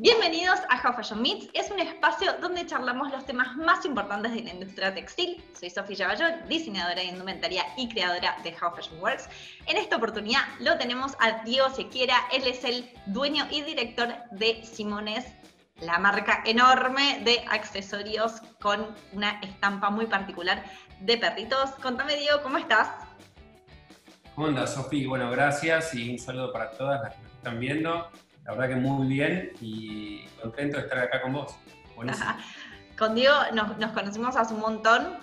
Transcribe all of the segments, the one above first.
Bienvenidos a How Fashion Meets, es un espacio donde charlamos los temas más importantes de la industria textil. Soy Sofía Bayón, diseñadora de indumentaria y creadora de How Fashion Works. En esta oportunidad lo tenemos a Diego Sequiera, él es el dueño y director de Simones, la marca enorme de accesorios con una estampa muy particular de perritos. Contame Diego, ¿cómo estás? ¿Cómo andas, Sofía? Bueno, gracias y un saludo para todas las que nos están viendo. La verdad que muy bien y contento de estar acá con vos. con Diego nos, conocimos hace un montón.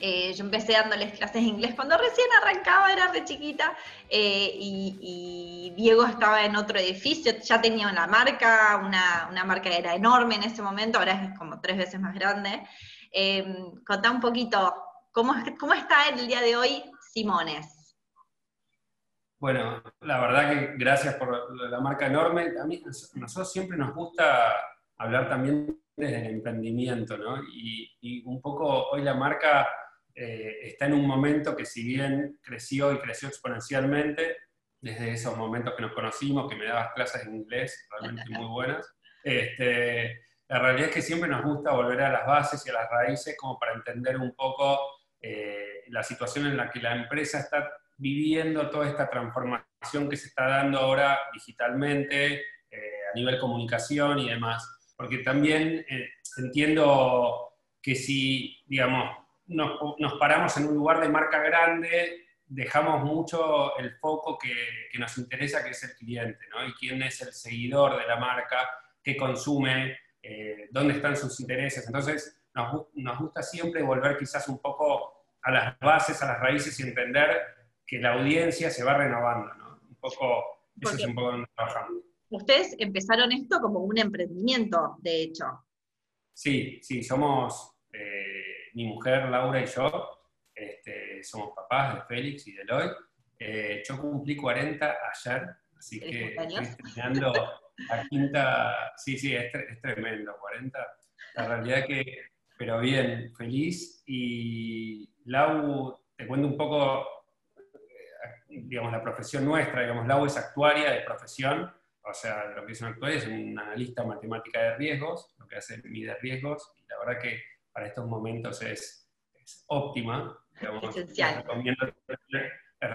Eh, yo empecé dándoles clases de inglés cuando recién arrancaba, era de chiquita, eh, y, Diego estaba en otro edificio, ya tenía una marca, una, marca que era enorme en ese momento, ahora es como tres veces más grande. Eh, contá un poquito, ¿cómo, ¿cómo está el día de hoy Simones? Bueno, la verdad que gracias por la marca enorme. A, mí, a nosotros siempre nos gusta hablar también desde el emprendimiento, ¿no? Y, un poco hoy la marca eh, está en un momento que si bien creció y creció exponencialmente, desde esos momentos que nos conocimos, que me dabas clases en inglés realmente muy buenas, este, la realidad es que siempre nos gusta volver a las bases y a las raíces como para entender un poco eh, la situación en la que la empresa está viviendo toda esta transformación que se está dando ahora digitalmente, eh, a nivel comunicación y demás. Porque también eh, entiendo que si, digamos, nos, paramos en un lugar de marca grande, dejamos mucho el foco que, nos interesa, que es el cliente, ¿no? Y quién es el seguidor de la marca, qué consume, eh, dónde están sus intereses. Entonces, nos, nos gusta siempre volver quizás un poco a las bases, a las raíces y entender que la audiencia se va renovando, ¿no? Un poco, eso es un poco donde trabajamos. Ustedes empezaron esto como un emprendimiento, de hecho. Sí, sí, somos eh, mi mujer Laura y yo, este, somos papás de Félix y de Eloy. Eh, yo cumplí 40 ayer, así que estoy terminando la quinta, sí, sí, es, es, tremendo, 40. La realidad que, pero bien, feliz. Y Lau, te cuento un poco digamos, la profesión nuestra, digamos, la es actuaria de profesión, o sea, lo que es una actuaria es un analista matemática de riesgos, lo que hace mide riesgos, y la verdad que para estos momentos es, es óptima. Digamos, Esencial. recomiendo,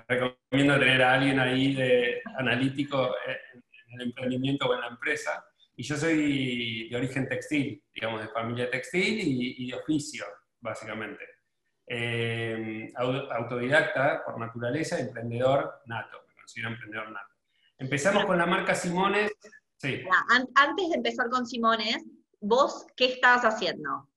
recomiendo, tener a alguien ahí de analítico en, el emprendimiento o en la empresa. Y yo soy de origen textil, digamos, de familia textil y de oficio, básicamente. Eh, autodidacta por naturaleza, emprendedor nato, me considero emprendedor nato. Empezamos con la marca Simones. Sí. Antes de empezar con Simones, ¿vos qué estabas haciendo?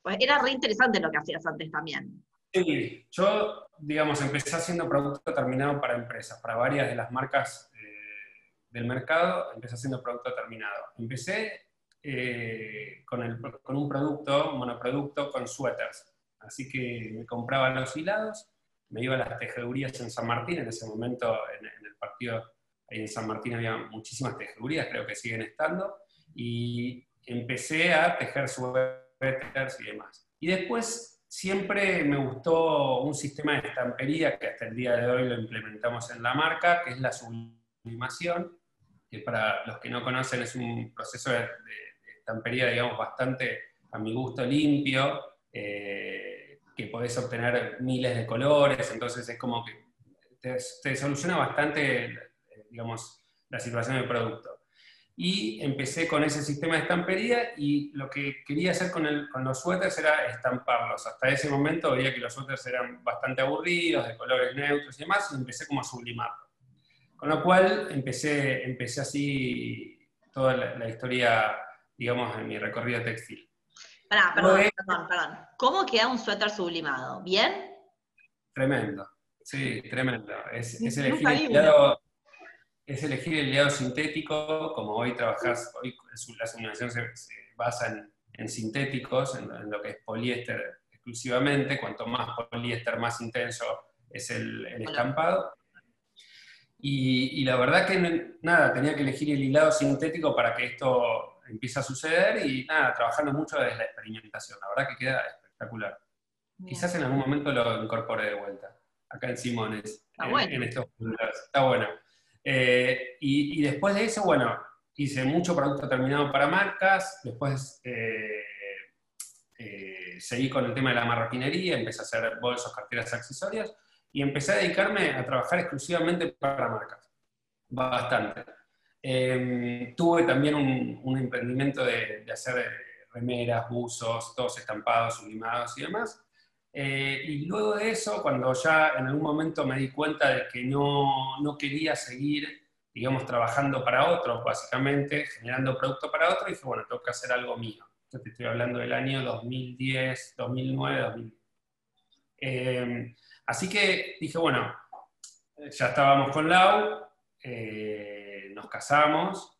Pues era re interesante lo que hacías antes también. Sí, yo, digamos, empecé haciendo producto terminado para empresas, para varias de las marcas eh, del mercado, empecé haciendo producto terminado. Empecé eh, con, el, con un producto, monoproducto, con suéteres Así que me compraba los hilados, me iba a las tejedurías en San Martín, en ese momento en, el partido ahí en San Martín había muchísimas tejedurías, creo que siguen estando, y empecé a tejer suéteres y demás. Y después siempre me gustó un sistema de estampería que hasta el día de hoy lo implementamos en la marca, que es la sublimación, que para los que no conocen es un proceso de, estampería, digamos, bastante a mi gusto limpio, eh, que podés obtener miles de colores, entonces es como que te, soluciona bastante, eh, digamos, la situación del producto. Y empecé con ese sistema de estampería y lo que quería hacer con, el, con los suéteres era estamparlos. Hasta ese momento veía que los suéteres eran bastante aburridos, de colores neutros y demás, y empecé como a sublimarlo. Con lo cual empecé, empecé así toda la historia, digamos, en mi recorrido textil perdón, perdón, perdón. ¿Cómo queda un suéter sublimado? ¿Bien? Tremendo, sí, tremendo. Es, elegir, el liado, es elegir el liado sintético, como hoy trabajás, hoy la sublimación se, basa en, sintéticos, en, lo que es poliéster exclusivamente, cuanto más poliéster, más intenso es el, estampado. Y, y, la verdad que nada, tenía que elegir el hilado sintético para que esto empieza a suceder y nada, trabajando mucho desde la experimentación. La verdad que queda espectacular. Quizás en algún momento lo incorpore de vuelta, acá en Simones, en, estos Está bueno. Eh, y, después de eso, bueno, hice mucho producto terminado para marcas, después eh, eh, seguí con el tema de la marroquinería, empecé a hacer bolsos, carteras, accesorios, y empecé a dedicarme a trabajar exclusivamente para marcas, bastante. Em, tuve también un, emprendimiento de, hacer remeras, buzos, todos estampados, sublimados y demás. Eh, y luego de eso, cuando ya en algún momento me di cuenta de que no, no quería seguir digamos, trabajando para otros, básicamente, generando producto para otros, dije, bueno, tengo que hacer algo mío. Yo te estoy hablando del año 2010, 2009, 2010. así que dije, bueno, ya estábamos con Lau, eh, nos casamos,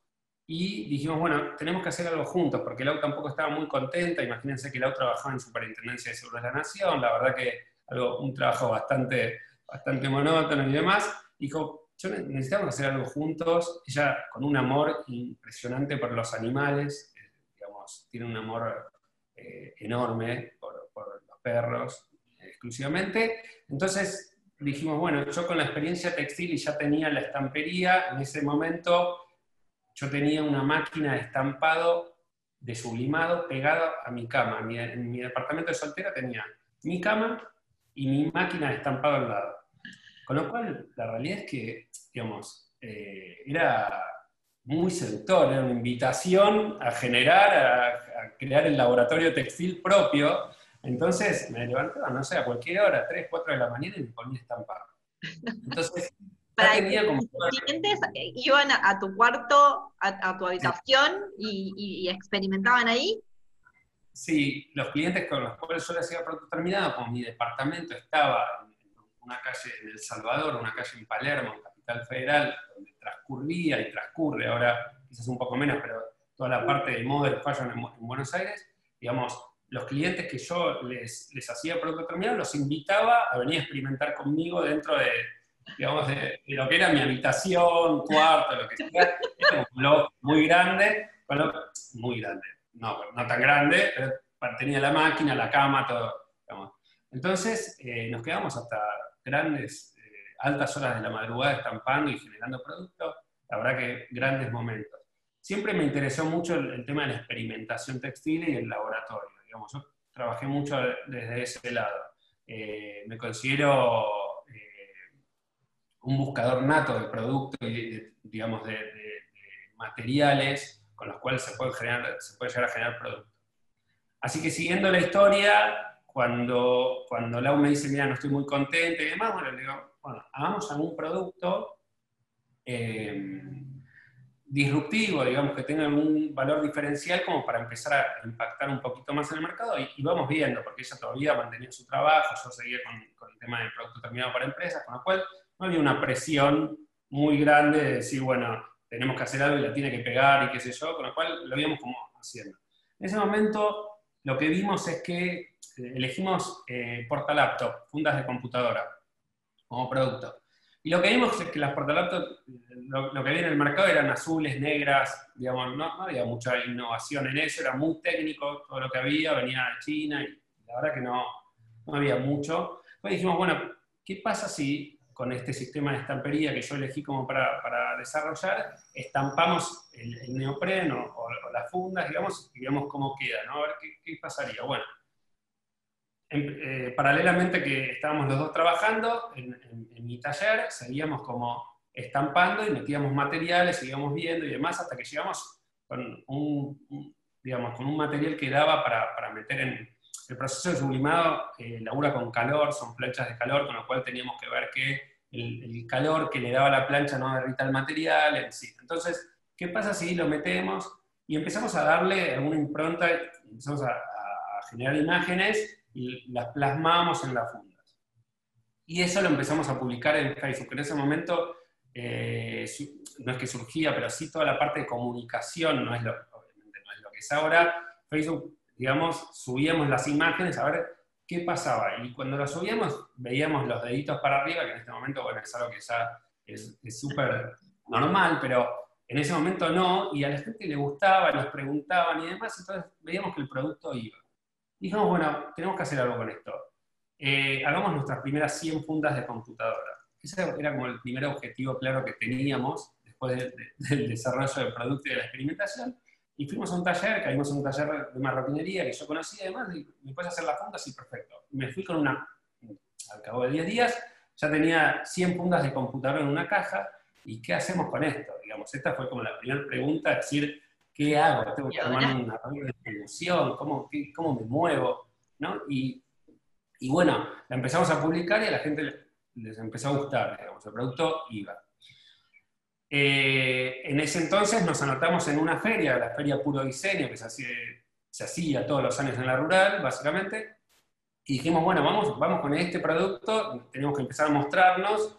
y dijimos, bueno, tenemos que hacer algo juntos, porque Lau tampoco estaba muy contenta, imagínense que Lau trabajaba en Superintendencia de Seguros de la Nación, la verdad que algo, un trabajo bastante, bastante monótono y demás, dijo, yo necesitamos hacer algo juntos. Ella con un amor impresionante por los animales, eh, digamos, tiene un amor eh, enorme por, los perros exclusivamente. Entonces dijimos, bueno, yo con la experiencia textil y ya tenía la estampería, en ese momento yo tenía una máquina de estampado, de sublimado, pegada a mi cama. en mi departamento de soltera tenía mi cama y mi máquina de estampado al lado. Con lo cual, la realidad es que, digamos, eh, era muy seductor, era una invitación a generar, a, crear el laboratorio textil propio. Entonces me levantaba, no sé, a cualquier hora, 3, 4 de la mañana y me ponía estampado. Entonces, Para como... Clientes iban a, tu cuarto, a, tu habitación y, experimentaban ahí. Sí, los clientes con los cuales yo les hacía producto terminado, como mi departamento estaba una calle en El Salvador, una calle en Palermo, en Capital Federal, donde transcurría y transcurre, ahora quizás un poco menos, pero toda la parte de model fashion en, Buenos Aires, digamos, los clientes que yo les, hacía producto terminado, los invitaba a venir a experimentar conmigo dentro de, digamos, de, lo que era mi habitación, cuarto, lo que sea. Era un blog muy grande, muy grande, no, no tan grande, pero tenía la máquina, la cama, todo. Entonces eh, nos quedamos hasta grandes, eh, altas horas de la madrugada estampando y generando productos, la verdad que grandes momentos. Siempre me interesó mucho el, tema de la experimentación textil y el laboratorio, yo trabajé mucho desde ese lado. Eh, me considero eh, un buscador nato de productos y, digamos, de, materiales con los cuales se puede, generar, se puede llegar a generar productos. Así que siguiendo la historia, cuando, cuando Lau me dice, mira, no estoy muy contenta y demás, bueno, le digo, bueno, hagamos algún producto eh, disruptivo, digamos, que tenga algún valor diferencial como para empezar a impactar un poquito más en el mercado y, vamos viendo, porque ella todavía mantenía su trabajo, yo seguía con, el tema del producto terminado para empresas, con lo cual no había una presión muy grande de decir, bueno, tenemos que hacer algo y la tiene que pegar y qué sé yo, con lo cual lo íbamos como haciendo. En ese momento lo que vimos es que eh, elegimos eh, portalaptop, fundas de computadora, como producto. Y lo que vimos es que las portalaptop, lo, lo que había en el mercado eran azules, negras, digamos, no, había mucha innovación en eso, era muy técnico todo lo que había, venía de China y la verdad que no, no había mucho. Entonces dijimos, bueno, ¿qué pasa si con este sistema de estampería que yo elegí como para, para desarrollar, estampamos el, neopreno o, las fundas, digamos, y vemos cómo queda, ¿no? A ver qué, pasaría. Bueno, eh, paralelamente que estábamos los dos trabajando en, mi taller, seguíamos como estampando y metíamos materiales, seguíamos viendo y demás, hasta que llegamos con un, digamos, con un material que daba para, para meter en, el proceso de sublimado eh, labura con calor, son planchas de calor, con lo cual teníamos que ver que el, calor que le daba la plancha no derrita el material en sí. Entonces, ¿qué pasa si lo metemos y empezamos a darle alguna impronta, empezamos a, generar imágenes y las plasmamos en las fundas? Y eso lo empezamos a publicar en Facebook. En ese momento, eh, no es que surgía, pero sí toda la parte de comunicación, no es lo, obviamente no es lo que es ahora. Facebook digamos, subíamos las imágenes a ver qué pasaba. Y cuando las subíamos, veíamos los deditos para arriba, que en este momento, bueno, es algo que ya es súper normal, pero en ese momento no, y a la gente le gustaba, nos preguntaban y demás, entonces veíamos que el producto iba. Y dijimos, bueno, tenemos que hacer algo con esto. Eh, hagamos nuestras primeras 100 fundas de computadora. Ese era como el primer objetivo claro que teníamos. después del desarrollo del producto y de la experimentación. Y fuimos a un taller, caímos en un taller de marroquinería que yo conocía y demás, y me puedes hacer la funda, sí, perfecto. Me fui con una, al cabo de 10 días, ya tenía 100 fundas de computador en una caja, ¿y qué hacemos con esto? Digamos, esta fue como la primera pregunta, decir, ¿qué hago? ¿Tengo que armar una red de distribución? ¿Cómo, ¿Cómo me muevo? ¿No? Y, y, bueno, la empezamos a publicar y a la gente les empezó a gustar, digamos, el producto iba. Eh, en ese entonces nos anotamos en una feria, la Feria Puro Diseño, que se hacía, se hacía todos los años en la rural, básicamente, y dijimos, bueno, vamos, vamos con este producto, tenemos que empezar a mostrarnos,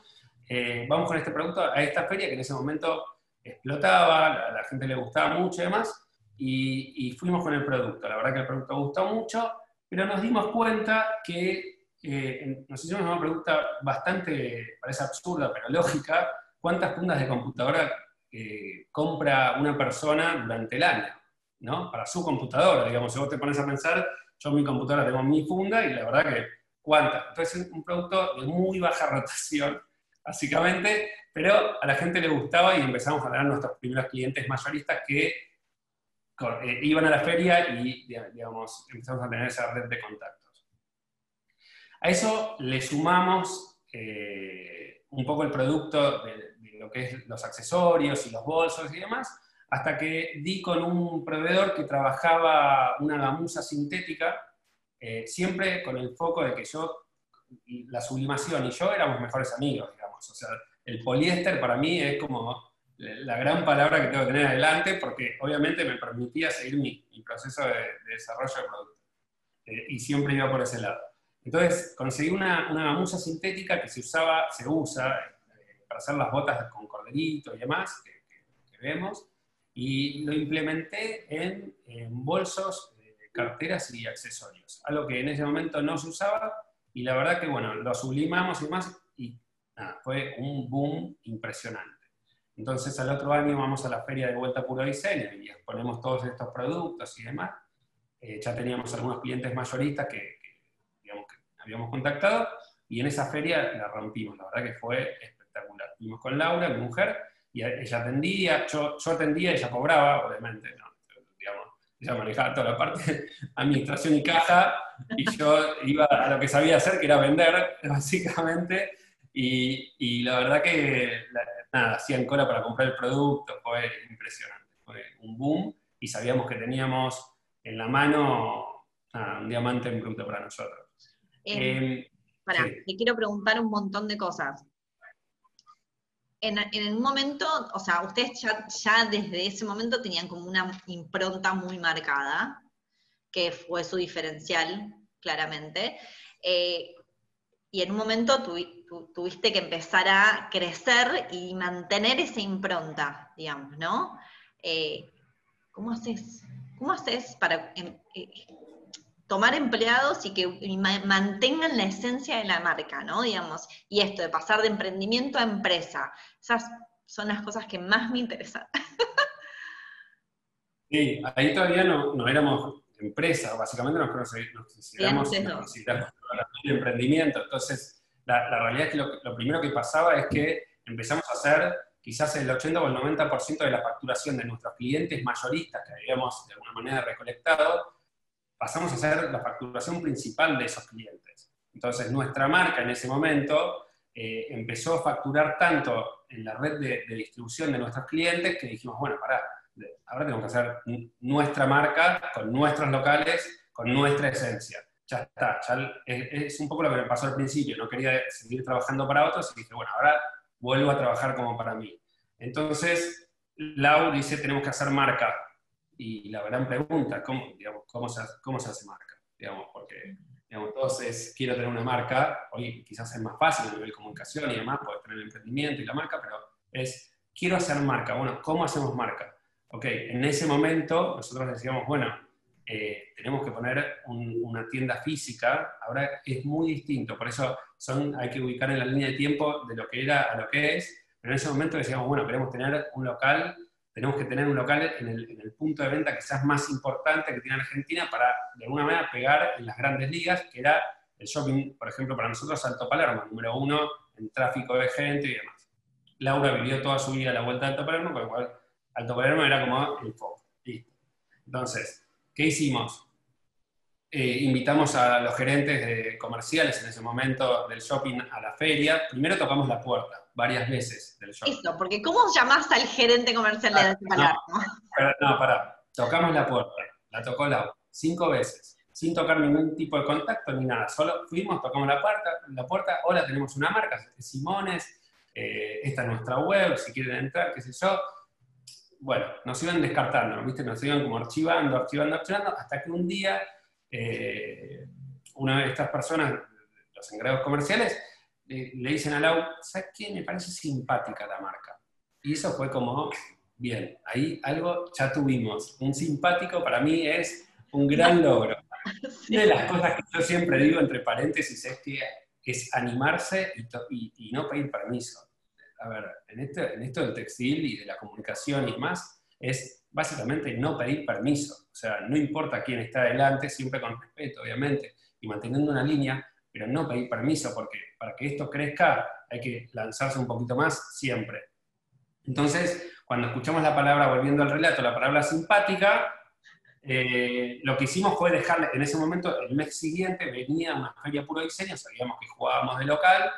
eh, vamos con este producto a esta feria que en ese momento explotaba, a la gente le gustaba mucho y demás, y, fuimos con el producto. La verdad que el producto gustó mucho, pero nos dimos cuenta que eh, nos hicimos una pregunta bastante, parece absurda, pero lógica, ¿cuántas fundas de computadora eh, compra una persona durante el año? ¿no? Para su computadora, digamos, si vos te pones a pensar, yo en mi computadora tengo mi funda y la verdad que, ¿cuántas? Entonces es un producto de muy baja rotación, básicamente, pero a la gente le gustaba y empezamos a ganar nuestros primeros clientes mayoristas que eh, iban a la feria y, digamos, empezamos a tener esa red de contactos. A eso le sumamos eh, un poco el producto de, lo que es los accesorios y los bolsos y demás, hasta que di con un proveedor que trabajaba una gamuza sintética, eh, siempre con el foco de que yo, la sublimación y yo éramos mejores amigos, digamos. O sea, el poliéster para mí es como la gran palabra que tengo que tener adelante, porque obviamente me permitía seguir mi, proceso de, desarrollo de producto. Eh, y siempre iba por ese lado. Entonces, conseguí una, una sintética que se usaba, se usa eh, para hacer las botas con corderito y demás, que, vemos, y lo implementé en, bolsos, carteras y accesorios, algo que en ese momento no se usaba, y la verdad que, bueno, lo sublimamos y demás, y fue un boom impresionante. Entonces al otro año vamos a la feria de vuelta puro diseño y exponemos todos estos productos y demás. Eh, ya teníamos algunos clientes mayoristas que, digamos, que habíamos contactado y en esa feria la rompimos. La verdad que fue espectacular. Fuimos con Laura, mi mujer, y ella atendía, yo, yo atendía, ella cobraba, obviamente, ¿no? digamos, ella manejaba toda la parte administración y caja, y yo iba a lo que sabía hacer, que era vender, básicamente, y, la verdad que, nada, hacían cola para comprar el producto, fue impresionante, fue un boom y sabíamos que teníamos en la mano un diamante en bruto para nosotros. Eh, te quiero preguntar un montón de cosas. En, en, un momento, o sea, ustedes ya, ya, desde ese momento tenían como una impronta muy marcada, que fue su diferencial, claramente. Eh, y en un momento tuviste que empezar a crecer y mantener esa impronta, digamos, ¿no? Eh, ¿Cómo haces? ¿Cómo haces para em, eh, tomar empleados y que mantengan la esencia de la marca, ¿no? Digamos, y esto de pasar de emprendimiento a empresa. Esas son las cosas que más me interesan. Sí, ahí todavía no, no éramos empresa, básicamente nos, consideramos, el emprendimiento. Entonces, la, realidad es que lo, primero que pasaba es que empezamos a hacer quizás el 80 o el 90% de la facturación de nuestros clientes mayoristas que habíamos de alguna manera recolectado, pasamos a hacer la facturación principal de esos clientes. Entonces, nuestra marca en ese momento eh, empezó a facturar tanto en la red de, de distribución de nuestros clientes que dijimos, bueno, pará, ahora tenemos que hacer nuestra marca con nuestros locales, con nuestra esencia. Ya está, es un poco lo que me pasó al principio, no quería seguir trabajando para otros y dije, bueno, ahora vuelvo a trabajar como para mí. Entonces, Lau dice, tenemos que hacer marca. Y la gran pregunta, ¿cómo, digamos, cómo, se, cómo se hace marca? Digamos, porque digamos, entonces quiero tener una marca, hoy quizás es más fácil a nivel comunicación y demás, poder tener el emprendimiento y la marca, pero es, quiero hacer marca. Bueno, ¿cómo hacemos marca? Ok, en ese momento nosotros decíamos, bueno, eh, tenemos que poner una tienda física, ahora es muy distinto, por eso son, hay que ubicar en la línea de tiempo de lo que era a lo que es, pero en ese momento decíamos, bueno, queremos tener un local, tenemos que tener un local en el, punto de venta quizás más importante que tiene Argentina para de alguna manera pegar en las grandes ligas, que era el shopping, por ejemplo, para nosotros Alto Palermo, número uno en tráfico de gente y demás. Laura vivió toda su vida a la vuelta de Alto Palermo, con lo cual Alto Palermo era como el foco. Entonces, ¿qué hicimos? Eh, invitamos a los gerentes de comerciales en ese momento del shopping a la feria. Primero tocamos la puerta, varias veces del shopping. Eso, porque ¿cómo llamás al gerente comercial de? No, no, pará. Tocamos la puerta, la tocó Laura, cinco veces sin tocar ningún tipo de contacto ni nada. Solo fuimos, tocamos la puerta, la puerta hola, tenemos una marca, Simones, eh, esta es nuestra web, si quieren entrar, qué sé yo. Bueno, nos iban descartando, ¿viste? Nos iban como archivando, archivando, archivando, hasta que un día eh, una de estas personas, los encargados comerciales, le dicen a Lau, ¿sabes qué? Me parece simpática la marca. Y eso fue como, bien, ahí algo ya tuvimos. Un simpático para mí es un gran logro. Una de las cosas que yo siempre digo entre paréntesis es que es animarse y, no pedir permiso. A ver, en, este, en esto del textil y de la comunicación y más, es básicamente no pedir permiso. O sea, no importa quién está adelante, siempre con respeto, obviamente, y manteniendo una línea, pero no pedir permiso, porque para que esto crezca hay que lanzarse un poquito más siempre. Entonces, cuando escuchamos la palabra, volviendo al relato, la palabra simpática, eh, lo que hicimos fue dejarle, en ese momento, el mes siguiente venía una feria puro diseño, sabíamos que jugábamos de local,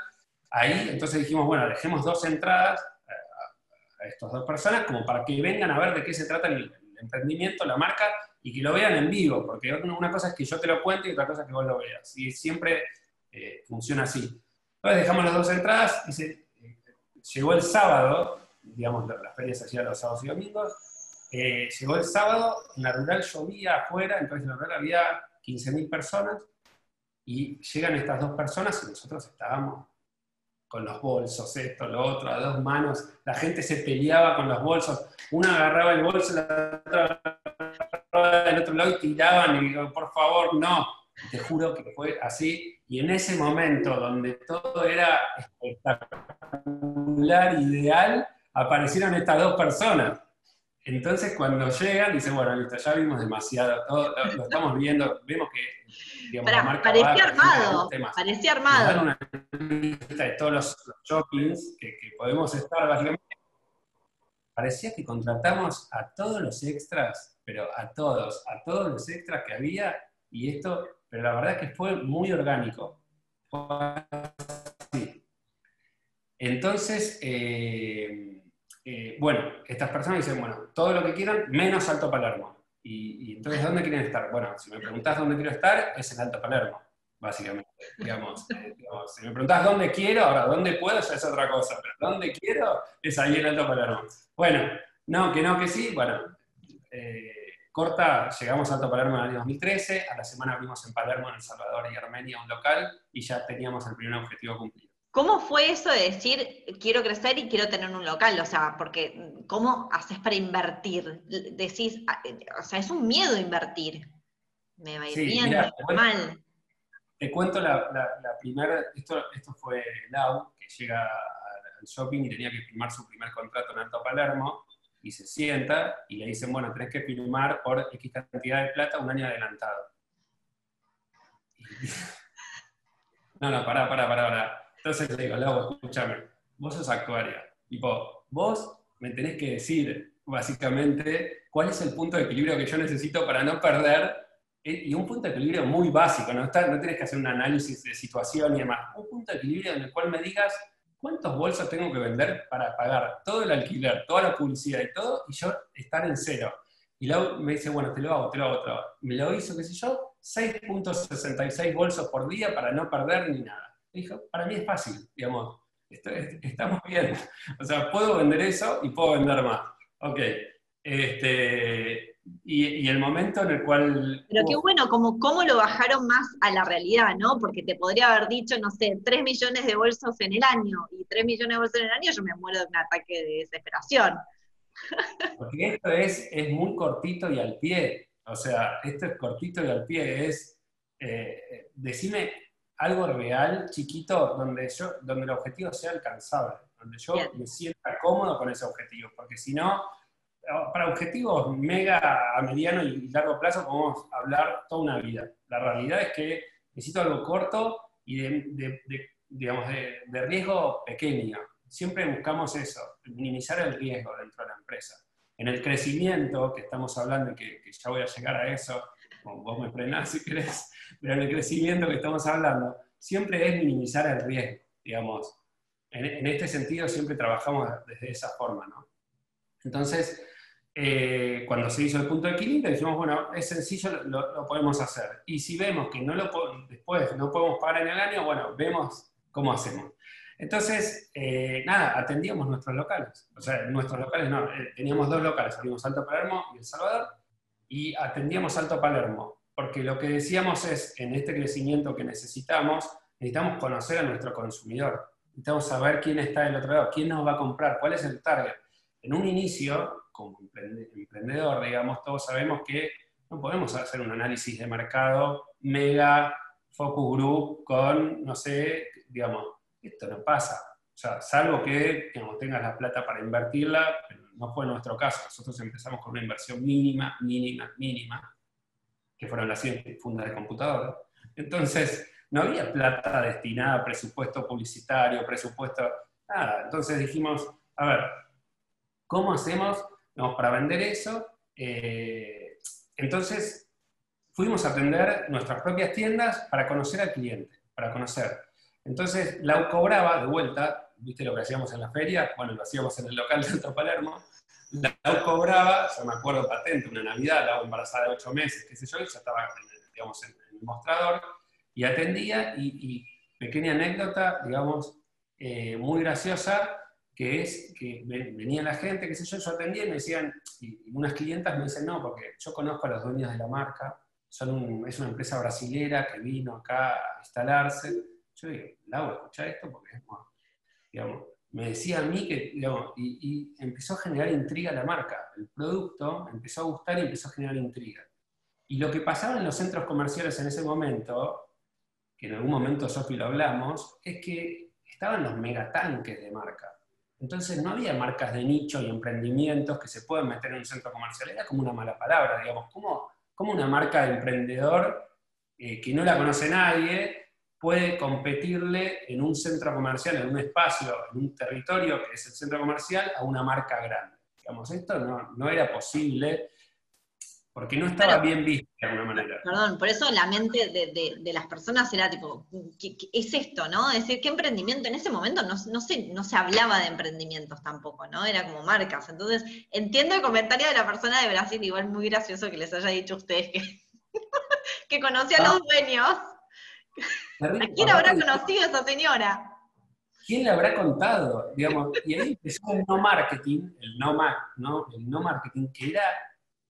ahí entonces dijimos, bueno, dejemos dos entradas a, estas dos personas como para que vengan a ver de qué se trata el, emprendimiento, la marca, y que lo vean en vivo, porque una cosa es que yo te lo cuente y otra cosa es que vos lo veas, y siempre eh, funciona así. Entonces dejamos las dos entradas, y eh, llegó el sábado, digamos, la feria se hacía los sábados y domingos, eh, llegó el sábado, en la rural llovía afuera, entonces en la rural había 15.000 personas y llegan estas dos personas y nosotros estábamos con los bolsos, esto, lo otro, a dos manos, la gente se peleaba con los bolsos, una agarraba el bolso, la otra agarraba del otro lado y tiraban y digo, por favor, no, te juro que fue así, y en ese momento donde todo era espectacular, ideal, aparecieron estas dos personas. Entonces, cuando llegan, dicen, bueno, listo, ya vimos demasiado, todo, lo, estamos viendo, vemos que, digamos, la marca parecía armado, parecía armado. Una lista de todos los, shoppings que, podemos estar, básicamente. Parecía que contratamos a todos los extras, pero a todos, a todos los extras que había, y esto, pero la verdad es que fue muy orgánico. Entonces, eh, eh, bueno, estas personas dicen, bueno, todo lo que quieran, menos Alto Palermo. Y, entonces, ¿dónde quieren estar? Bueno, si me preguntas dónde quiero estar, es en Alto Palermo, básicamente. Digamos, eh, si me preguntas dónde quiero, ahora, ¿dónde puedo? Ya es otra cosa, pero ¿dónde quiero? Es ahí en Alto Palermo. Bueno, no, que no, que sí, bueno, eh, corta, llegamos a Alto Palermo en el año 2013, a la semana abrimos en Palermo, en El Salvador y Armenia un local, y ya teníamos el primer objetivo cumplido. ¿Cómo fue eso de decir, quiero crecer y quiero tener un local? O sea, porque ¿cómo haces para invertir? Decís, ah, eh, o sea, es un miedo invertir. Me va a ir bien, me va mal. Te cuento la, primera, esto, esto fue Lau, que llega al shopping y tenía que firmar su primer contrato en Alto Palermo, y se sienta y le dicen, bueno, tenés que firmar por X cantidad de plata un año adelantado. No, no, pará, pará, pará, pará entonces le digo, Lau, escúchame, vos sos actuaria. Tipo, vos me tenés que decir, básicamente, cuál es el punto de equilibrio que yo necesito para no perder. Eh, y un punto de equilibrio muy básico, no, Está, no tienes que hacer un análisis de situación y demás. Un punto de equilibrio en el cual me digas cuántos bolsos tengo que vender para pagar todo el alquiler, toda la publicidad y todo, y yo estar en cero. Y luego me dice, bueno, te lo hago, te lo hago, te lo hago. Me lo hizo, qué sé yo, 6.66 bolsos por día para no perder ni nada dijo, para mí es fácil, digamos, estamos bien. O sea, puedo vender eso y puedo vender más. Ok. Este, y, el momento en el cual... Pero qué bueno, como cómo lo bajaron más a la realidad, ¿no? Porque te podría haber dicho, no sé, 3 millones de bolsos en el año, y 3 millones de bolsos en el año yo me muero de un ataque de desesperación. Porque esto es, es muy cortito y al pie. O sea, esto es cortito y al pie. Es, eh, decime algo real, chiquito, donde, yo, donde el objetivo sea alcanzable, donde yo me sienta cómodo con ese objetivo, porque si no, para objetivos mega a mediano y largo plazo podemos hablar toda una vida. La realidad es que necesito algo corto y de, digamos, de, riesgo pequeño. siempre buscamos eso, minimizar el riesgo dentro de la empresa. En el crecimiento, que estamos hablando y que, ya voy a llegar a eso, vos me frenás si querés, pero en el crecimiento que estamos hablando, siempre es minimizar el riesgo, digamos. En, este sentido siempre trabajamos desde esa forma, ¿no? Entonces, eh, cuando se hizo el punto de equilibrio, dijimos, bueno, es sencillo, lo, podemos hacer. Y si vemos que no lo después no podemos pagar en el año, bueno, vemos cómo hacemos. Entonces, eh, nada, atendíamos nuestros locales. O sea, nuestros locales no, eh, teníamos dos locales, abrimos Alto Palermo y El Salvador, y atendíamos Alto Palermo, porque lo que decíamos es, en este crecimiento que necesitamos, necesitamos conocer a nuestro consumidor, necesitamos saber quién está del otro lado, quién nos va a comprar, cuál es el target. En un inicio, como emprendedor, digamos, todos sabemos que no podemos hacer un análisis de mercado mega focus group con, no sé, digamos, esto no pasa. O sea, salvo que digamos, tengas la plata para invertirla, pero no fue nuestro caso. Nosotros empezamos con una inversión mínima, mínima, mínima, que fueron las 100 fundas de computadora. Entonces, no había plata destinada a presupuesto publicitario, presupuesto, nada. Entonces dijimos, a ver, ¿cómo hacemos para vender eso? Eh, entonces, fuimos a atender nuestras propias tiendas para conocer al cliente, para conocer. Entonces, Lau cobraba de vuelta, ¿viste lo que hacíamos en la feria? Bueno, lo hacíamos en el local de Palermo. Lau cobraba, yo me acuerdo patente, una Navidad, Lau embarazada de ocho meses, qué sé yo, y ya estaba, digamos, en, el mostrador, y atendía, y, pequeña anécdota, digamos, eh, muy graciosa, que es que venía la gente, qué sé yo, yo atendía y me decían, y unas clientas me dicen, no, porque yo conozco a los dueños de la marca, son es una empresa brasilera que vino acá a instalarse. Yo digo, Lau, escucha esto porque es, digamos, me decía a mí que, y, empezó a generar intriga la marca. El producto empezó a gustar y empezó a generar intriga. Y lo que pasaba en los centros comerciales en ese momento, que en algún momento Sofi lo hablamos, es que estaban los megatanques de marca. Entonces no había marcas de nicho y emprendimientos que se puedan meter en un centro comercial. Era como una mala palabra, digamos. ¿Cómo, cómo una marca de emprendedor eh, que no la conoce nadie puede competirle en un centro comercial, en un espacio, en un territorio que es el centro comercial, a una marca grande? Digamos, esto no, no era posible porque no estaba bien visto de alguna manera. Perdón, por eso la mente de, las personas era tipo, ¿qué, es esto, no? Es decir, ¿qué emprendimiento? En ese momento no, no, se, no se hablaba de emprendimientos tampoco, ¿no? Era como marcas. Entonces, entiendo el comentario de la persona de Brasil, igual muy gracioso que les haya dicho a ustedes que, que conocía a los ah. dueños. ¿A quién habrá conocido esa señora? ¿Quién le habrá contado? Digamos, y ahí empezó el no marketing, el no, ¿no? El no marketing, que era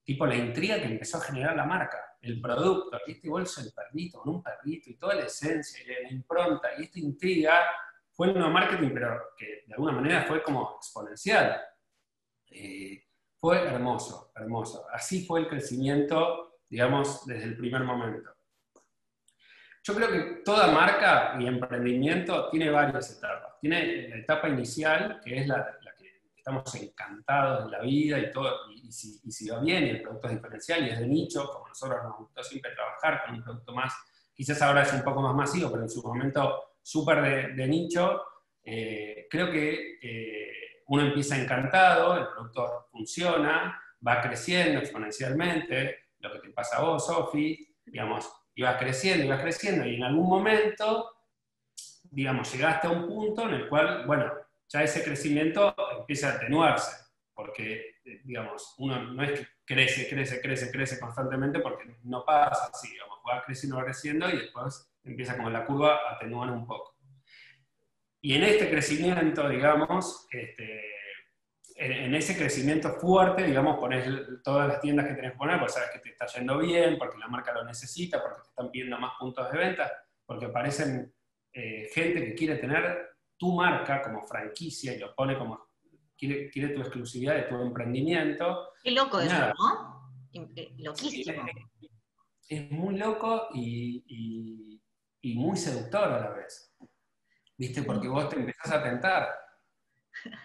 tipo la intriga que empezó a generar la marca, el producto, este bolso del perrito, con un perrito y toda la esencia y la impronta, y esta intriga fue el nuevo marketing, pero que de alguna manera fue como exponencial. Eh, fue hermoso, hermoso. Así fue el crecimiento, digamos, desde el primer momento. Yo creo que toda marca y emprendimiento tiene varias etapas. Tiene la etapa inicial, que es la, estamos encantados de la vida y todo, y, si, va bien y el producto es diferencial y es de nicho, como nosotros nos gustó siempre trabajar con un producto más, quizás ahora es un poco más masivo, pero en su momento súper de, nicho, eh, creo que eh, uno empieza encantado, el producto funciona, va creciendo exponencialmente, lo que te pasa a vos, Sofi, digamos, y vas creciendo y vas creciendo, y en algún momento, digamos, llegaste a un punto en el cual, bueno, ya ese crecimiento empieza a atenuarse, porque, eh, digamos, uno no es que crece, crece, crece, crece constantemente, porque no pasa así, digamos, va creciendo, va creciendo y después empieza como la curva a atenuar un poco. Y en este crecimiento, digamos, este, en, ese crecimiento fuerte, digamos, pones todas las tiendas que tenés que poner, porque sabes que te está yendo bien, porque la marca lo necesita, porque te están pidiendo más puntos de venta, porque aparecen eh, gente que quiere tener tu marca como franquicia y lo pone como, quiere, quiere tu exclusividad de tu emprendimiento. Qué loco eso, ¿no? Eh, loquísimo. Es, muy loco y, y, muy seductor a la vez. ¿Viste? Porque vos te empezás a tentar.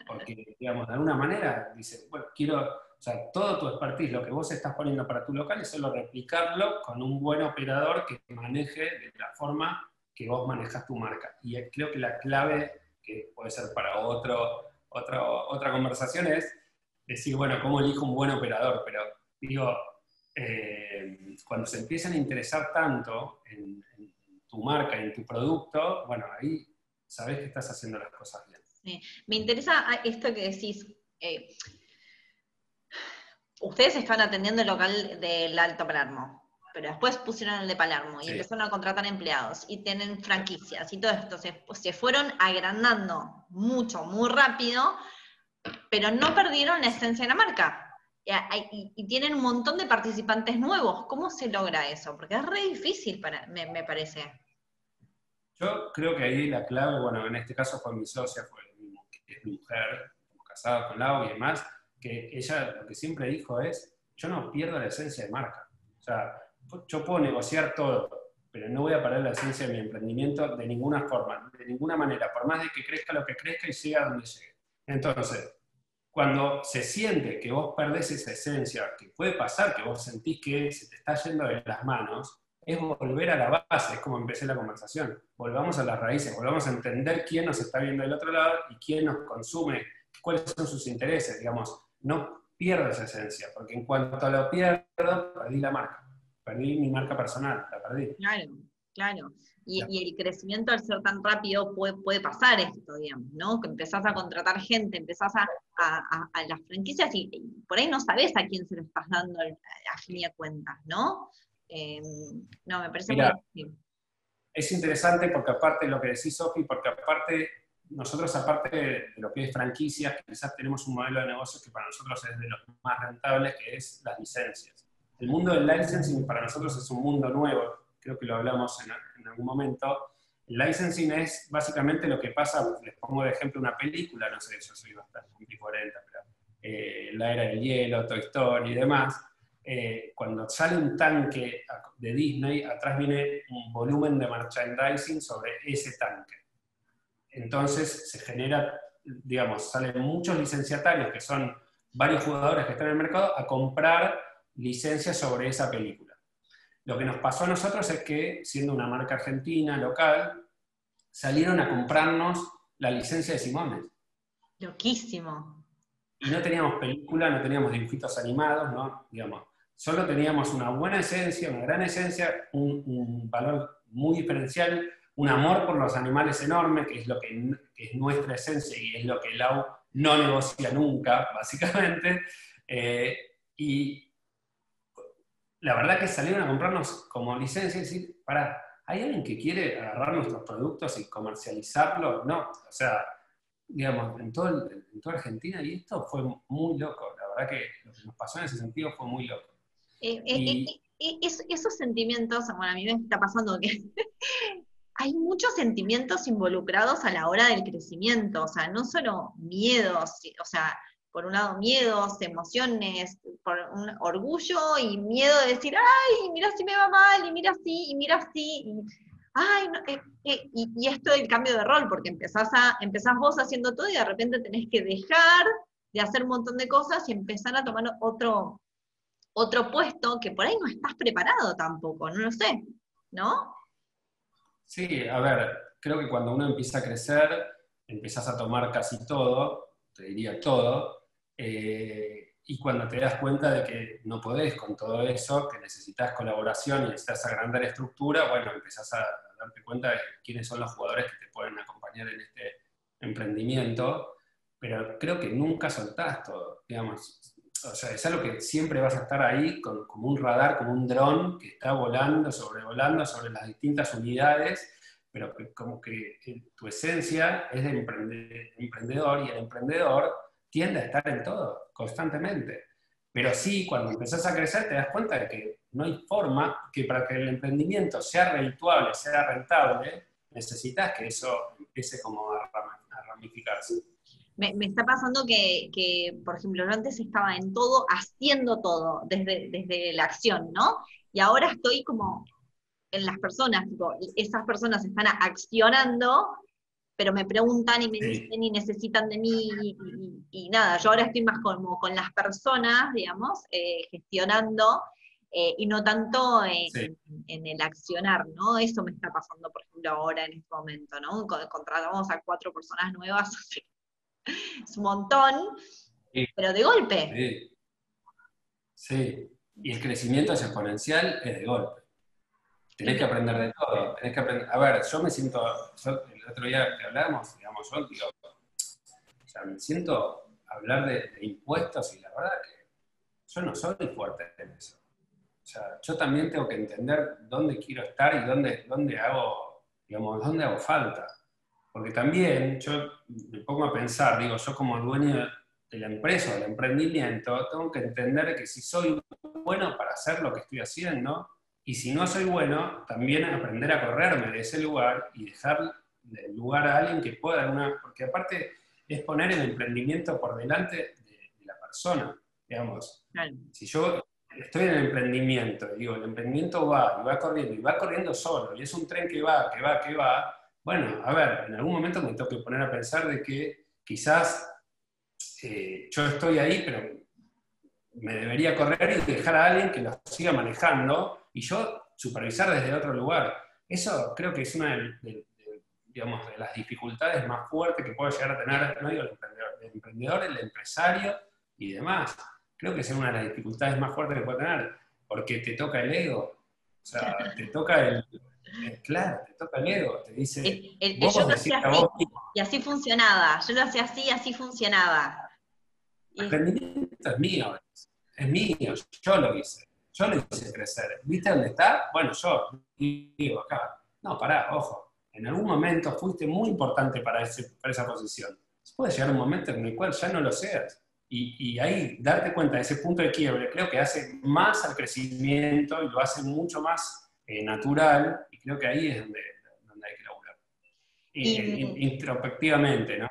Porque, digamos, de alguna manera, dices, bueno, quiero, o sea, todo tu expertise, lo que vos estás poniendo para tu local es solo replicarlo con un buen operador que maneje de la forma que vos manejas tu marca. Y creo que la clave que puede ser para otro, otra conversación, es decir, bueno, ¿cómo elijo un buen operador? Pero digo, eh, cuando se empiezan a interesar tanto en, tu marca en tu producto, bueno, ahí sabes que estás haciendo las cosas bien. Me interesa esto que decís. Eh, ustedes están atendiendo el local del Alto Palermo, pero después pusieron el de Palermo y empezaron a contratar empleados y tienen franquicias y todo esto. Se, se fueron agrandando mucho, muy rápido, pero no perdieron la esencia de la marca. Y, tienen un montón de participantes nuevos. ¿Cómo se logra eso? Porque es re difícil, para, me, me parece. Yo creo que ahí la clave, bueno, en este caso fue mi socia, fue es mujer, casada con Lau y demás, que ella lo que siempre dijo es, yo no pierdo la esencia de marca. O sea, yo puedo negociar todo, pero no voy a parar la esencia de mi emprendimiento de ninguna forma, de ninguna manera, por más de que crezca lo que crezca y llegue a donde llegue. Entonces, cuando se siente que vos perdés esa esencia, que puede pasar que vos sentís que se te está yendo de las manos, es volver a la base, es como empecé la conversación. Volvamos a las raíces, volvamos a entender quién nos está viendo del otro lado y quién nos consume, cuáles son sus intereses, digamos. No pierdo esa esencia, porque en cuanto lo pierdo, perdí la marca, perdí mi marca personal, la perdí. Claro, claro. Y, el crecimiento al ser tan rápido puede, puede, pasar esto, digamos, ¿no? Que empezás a contratar gente, empezás a, a, las franquicias y, por ahí no sabes a quién se lo estás dando a fin de cuentas, ¿no? Eh, no, me parece muy... Es interesante porque aparte de lo que decís, Sofi, porque aparte, nosotros aparte de lo que es franquicias, quizás tenemos un modelo de negocio que para nosotros es de los más rentables, que es las licencias. El mundo del licensing para nosotros es un mundo nuevo, creo que lo hablamos en, algún momento. El licensing es básicamente lo que pasa, les pongo de ejemplo una película, no sé, yo soy bastante 40, pero eh, La Era del Hielo, Toy Story y demás, eh, cuando sale un tanque de Disney, atrás viene un volumen de merchandising sobre ese tanque. Entonces se genera, digamos, salen muchos licenciatarios, que son varios jugadores que están en el mercado, a comprar licencias sobre esa película. Lo que nos pasó a nosotros es que, siendo una marca argentina, local, salieron a comprarnos la licencia de Simones. Loquísimo. Y no teníamos película, no teníamos dibujitos animados, ¿no? Digamos, solo teníamos una buena esencia, una gran esencia, un, valor muy diferencial, un amor por los animales enorme, que es lo que, es nuestra esencia y es lo que Lau no negocia nunca, básicamente. Eh, y la verdad que salieron a comprarnos como licencia y decir, para, ¿hay alguien que quiere agarrar nuestros productos y comercializarlos? No, o sea, digamos, en, todo en toda Argentina y esto fue muy loco, la verdad que lo que nos pasó en ese sentido fue muy loco. Eh, eh, eh, esos sentimientos, bueno, a mí me está pasando que hay muchos sentimientos involucrados a la hora del crecimiento, o sea, no solo miedos, o sea, por un lado miedos, emociones, por un orgullo y miedo de decir, ay, mira si me va mal, y mira si, y mira si, y, ay, eh, eh", y, esto del cambio de rol, porque empezás, a, empezás vos haciendo todo y de repente tenés que dejar de hacer un montón de cosas y empezar a tomar otro, otro puesto que por ahí no estás preparado tampoco, no lo sé, ¿no? Sí, a ver, creo que cuando uno empieza a crecer, empiezas a tomar casi todo, te diría todo, eh, y cuando te das cuenta de que no podés con todo eso, que necesitas colaboración y necesitas agrandar estructura, bueno, empezás a darte cuenta de quiénes son los jugadores que te pueden acompañar en este emprendimiento, pero creo que nunca soltás todo, digamos. O sea, es algo que siempre vas a estar ahí con, como un radar, como un dron que está volando, sobrevolando sobre las distintas unidades, pero que, como que tu esencia es de emprendedor y el emprendedor tiende a estar en todo, constantemente. Pero sí, cuando empezás a crecer te das cuenta de que no hay forma que para que el emprendimiento sea redituable, sea rentable, necesitas que eso empiece como a, ramificarse. Me, está pasando que, que, por ejemplo, yo antes estaba en todo, haciendo todo, desde, desde la acción, ¿no? Y ahora estoy como en las personas, tipo, esas personas están accionando pero me preguntan y me dicen y necesitan de mí y, nada, yo ahora estoy más como con las personas, digamos, eh, gestionando, eh, y no tanto en, el accionar, ¿no? Eso me está pasando, por ejemplo, ahora en este momento, ¿no? Contratamos a cuatro personas nuevas, es un montón, pero de golpe. Sí. y el crecimiento es exponencial es de golpe. Tenés que aprender de todo, tenés que aprender, a ver, yo me siento, el otro día que hablábamos, digamos, yo digo, o sea, me siento hablar de, de impuestos y la verdad que yo no soy fuerte en eso. O sea, yo también tengo que entender dónde quiero estar y dónde, dónde hago, digamos, dónde hago falta. Porque también yo me pongo a pensar, digo, yo como dueño de la empresa, del emprendimiento, tengo que entender que si soy bueno para hacer lo que estoy haciendo, y si no soy bueno, también aprender a correrme de ese lugar y dejar el lugar a alguien que pueda, una, porque aparte es poner el emprendimiento por delante de, la persona, digamos. Si yo estoy en el emprendimiento, digo, el emprendimiento va, y va corriendo, y va corriendo solo, y es un tren que va, que va, que va, bueno, a ver, en algún momento me tengo que poner a pensar de que quizás eh, yo estoy ahí, pero me debería correr y dejar a alguien que lo siga manejando, y yo supervisar desde otro lugar. Eso creo que es una de, las dificultades más fuertes que puede llegar a tener, no digo el emprendedor, el emprendedor, el empresario y demás creo que es una de las dificultades más fuertes que puede tener, porque te toca el ego. O sea, te toca el, claro, te toca el ego, te dice. yo lo hacía así, y así funcionaba. Yo lo hacía así y así funcionaba. El emprendimiento es mío, es mío, yo lo hice, yo lo hice crecer. ¿Viste dónde está? Bueno, yo digo acá. No, pará, ojo. En algún momento fuiste muy importante para, ese, para esa posición. Puede llegar un momento en el cual ya no lo seas. Y, ahí darte cuenta de ese punto de quiebre creo que hace más al crecimiento y lo hace mucho más eh, natural y creo que ahí es donde, donde hay que laburar. introspectivamente, ¿no?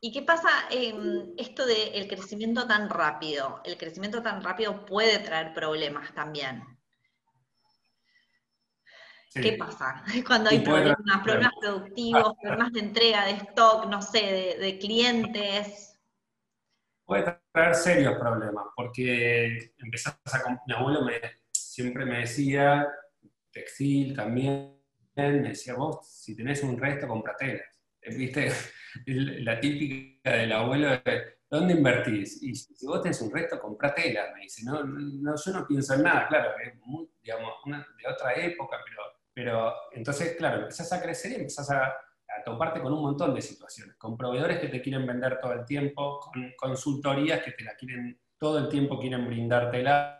¿Y qué pasa eh, esto del crecimiento tan rápido? El crecimiento tan rápido puede traer problemas también. ¿Qué pasa? Cuando hay problemas, problemas productivos, problemas de entrega de stock, no sé, de, de clientes puede traer serios problemas, porque empezás a... Mi abuelo me, siempre me decía, textil también, me decía, vos, si tenés un resto, compra telas. ¿Viste? La típica del abuelo de, ¿dónde invertís? Y si vos tenés un resto, compra tela, me dice. No, yo no pienso en nada, claro, es digamos, de otra época, pero, pero entonces, claro, empezás a crecer y empezás a a toparte con un montón de situaciones, con proveedores que te quieren vender todo el tiempo, con consultorías que te la quieren, todo el tiempo quieren brindártelas,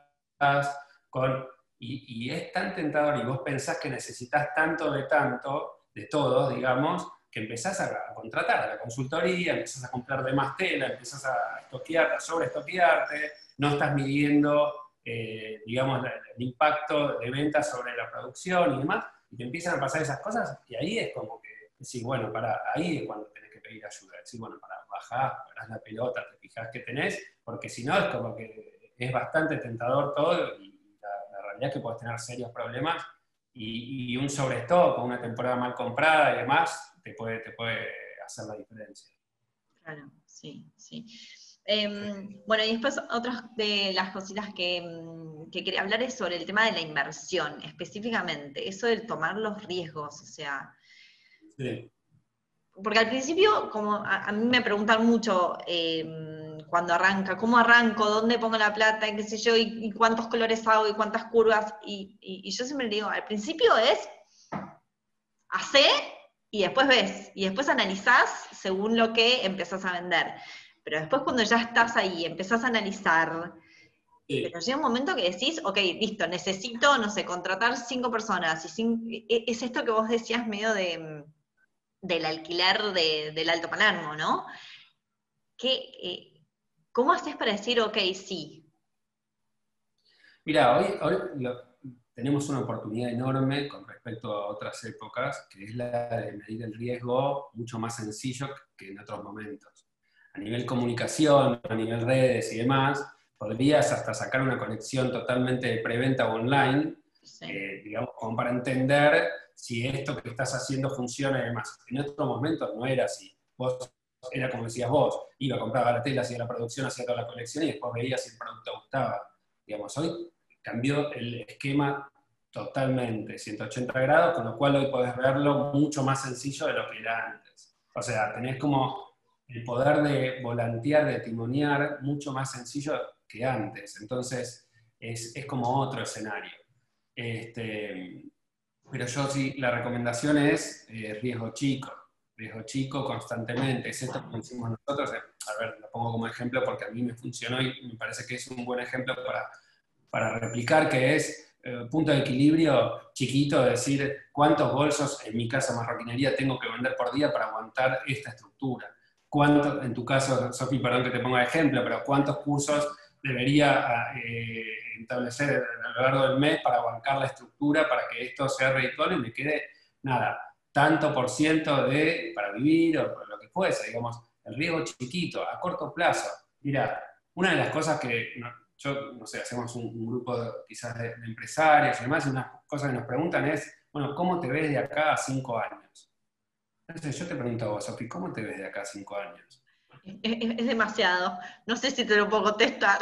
con, y, es tan tentador y vos pensás que necesitas tanto de tanto, de todos, digamos, que empezás a, contratar a la consultoría, empezás a comprar de más tela, empezás a estoquear, a sobreestoquearte, no estás midiendo, eh, digamos, el impacto de ventas sobre la producción y demás, y te empiezan a pasar esas cosas, y ahí es como que decir, bueno, para, ahí es cuando tenés que pedir ayuda, decir, bueno, para, bajar, parás la pelota, te fijas que tenés, porque si no es como que es bastante tentador todo realidad es que puedes tener serios problemas y, un sobrestock o una temporada mal comprada y demás te puede, te puede hacer la diferencia. Claro, sí, sí. Em, bueno, y después otras de las cositas que, mm, que, quería hablar es sobre el tema de la inversión, específicamente, eso del tomar los riesgos, o sea, porque al principio, como a, mí me preguntan mucho em, cuando arranca, ¿cómo arranco? ¿Dónde pongo la plata? ¿Qué sé yo? ¿Y, cuántos colores hago? ¿Y cuántas curvas? Y, yo siempre digo, al principio es, hace y después ves. Y después analizás según lo que empezás a vender. Pero después cuando ya estás ahí, empezás a analizar, Pero llega un momento que decís, ok, listo, necesito, no sé, contratar cinco personas. Y e, es esto que vos decías medio de, del alquiler del Alto Palermo, ¿no? ¿Qué, eh, ¿Cómo haces para decir, ok, sí? Mira, hoy, tenemos una oportunidad enorme con respecto a otras épocas, que es la de medir el riesgo mucho más sencillo que en otros momentos. A nivel comunicación, a nivel redes y demás, podrías hasta sacar una conexión totalmente de preventa online, eh, digamos, como para entender si esto que estás haciendo funciona y demás. En otro momento no era así. Vos, era como decías vos, iba, compraba la tela, hacía la producción, hacía toda la colección y después veía si el producto gustaba. Digamos, hoy cambió el esquema totalmente, 180 grados, con lo cual hoy podés verlo mucho más sencillo de lo que era antes. O sea, tenés como el poder de volantear, de timonear, mucho más sencillo que antes. Entonces, es, es como otro escenario. Este, pero yo sí, la recomendación es eh, riesgo chico, riesgo chico constantemente. Es esto que decimos nosotros, a ver, lo pongo como ejemplo porque a mí me funcionó y me parece que es un buen ejemplo para, para replicar, que es eh, punto de equilibrio chiquito, decir cuántos bolsos, en mi caso marroquinería, tengo que vender por día para aguantar esta estructura. ¿Cuánto, en tu caso, Sofi, perdón que te ponga ejemplo, pero cuántos cursos debería eh, establecer a lo largo del mes para bancar la estructura, para que esto sea redituable y me quede, nada, tanto por ciento de, para vivir o lo que fuese, digamos, el riesgo chiquito, a corto plazo. Mira, una de las cosas que yo, no sé, hacemos un, grupo quizás de, empresarios y demás, y una cosa que nos preguntan es, bueno, ¿cómo te ves de acá a cinco años? Entonces yo te pregunto a vos, Sofi, ¿cómo te ves de acá a cinco años? Es, demasiado. No sé si te lo puedo contestar.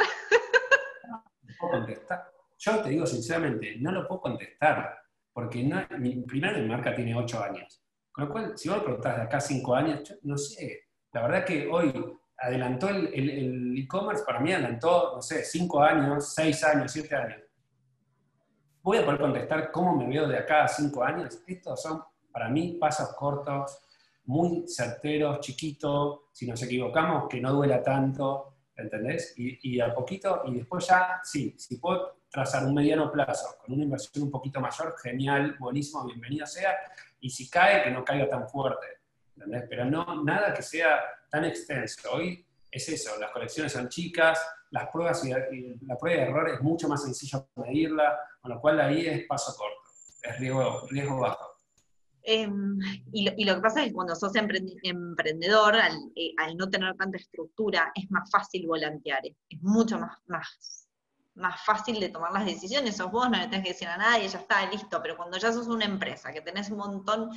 No, puedo contestar. Yo te digo sinceramente, no lo puedo contestar, porque no, mi, primero marca tiene ocho años. Con lo cual, si vos me preguntás de acá a cinco años, yo no sé. La verdad que hoy adelantó el e-commerce, para mí adelantó, no sé, cinco años, seis años, siete años. Voy a poder contestar cómo me veo de acá a cinco años. Estos son, para mí, pasos cortos muy certeros, chiquitos, si nos equivocamos, que no duela tanto, ¿entendés? Y, a poquito, y después ya, sí, si puedo trazar un mediano plazo con una inversión un poquito mayor, genial, buenísimo, bienvenido sea, y si cae, que no caiga tan fuerte, ¿entendés? Pero no, nada que sea tan extenso. Hoy es eso, las colecciones son chicas, las pruebas y, la prueba de error es mucho más sencillo medirla, con lo cual ahí es paso corto, es riesgo, bajo. Em, y, lo, que pasa es que cuando sos emprendedor, eh, al, no tener tanta estructura, es más fácil volantear, es, mucho más, más fácil de tomar las decisiones. Sos vos, no le tenés que decir a nadie, ya está, listo. Pero cuando ya sos una empresa, que tenés un montón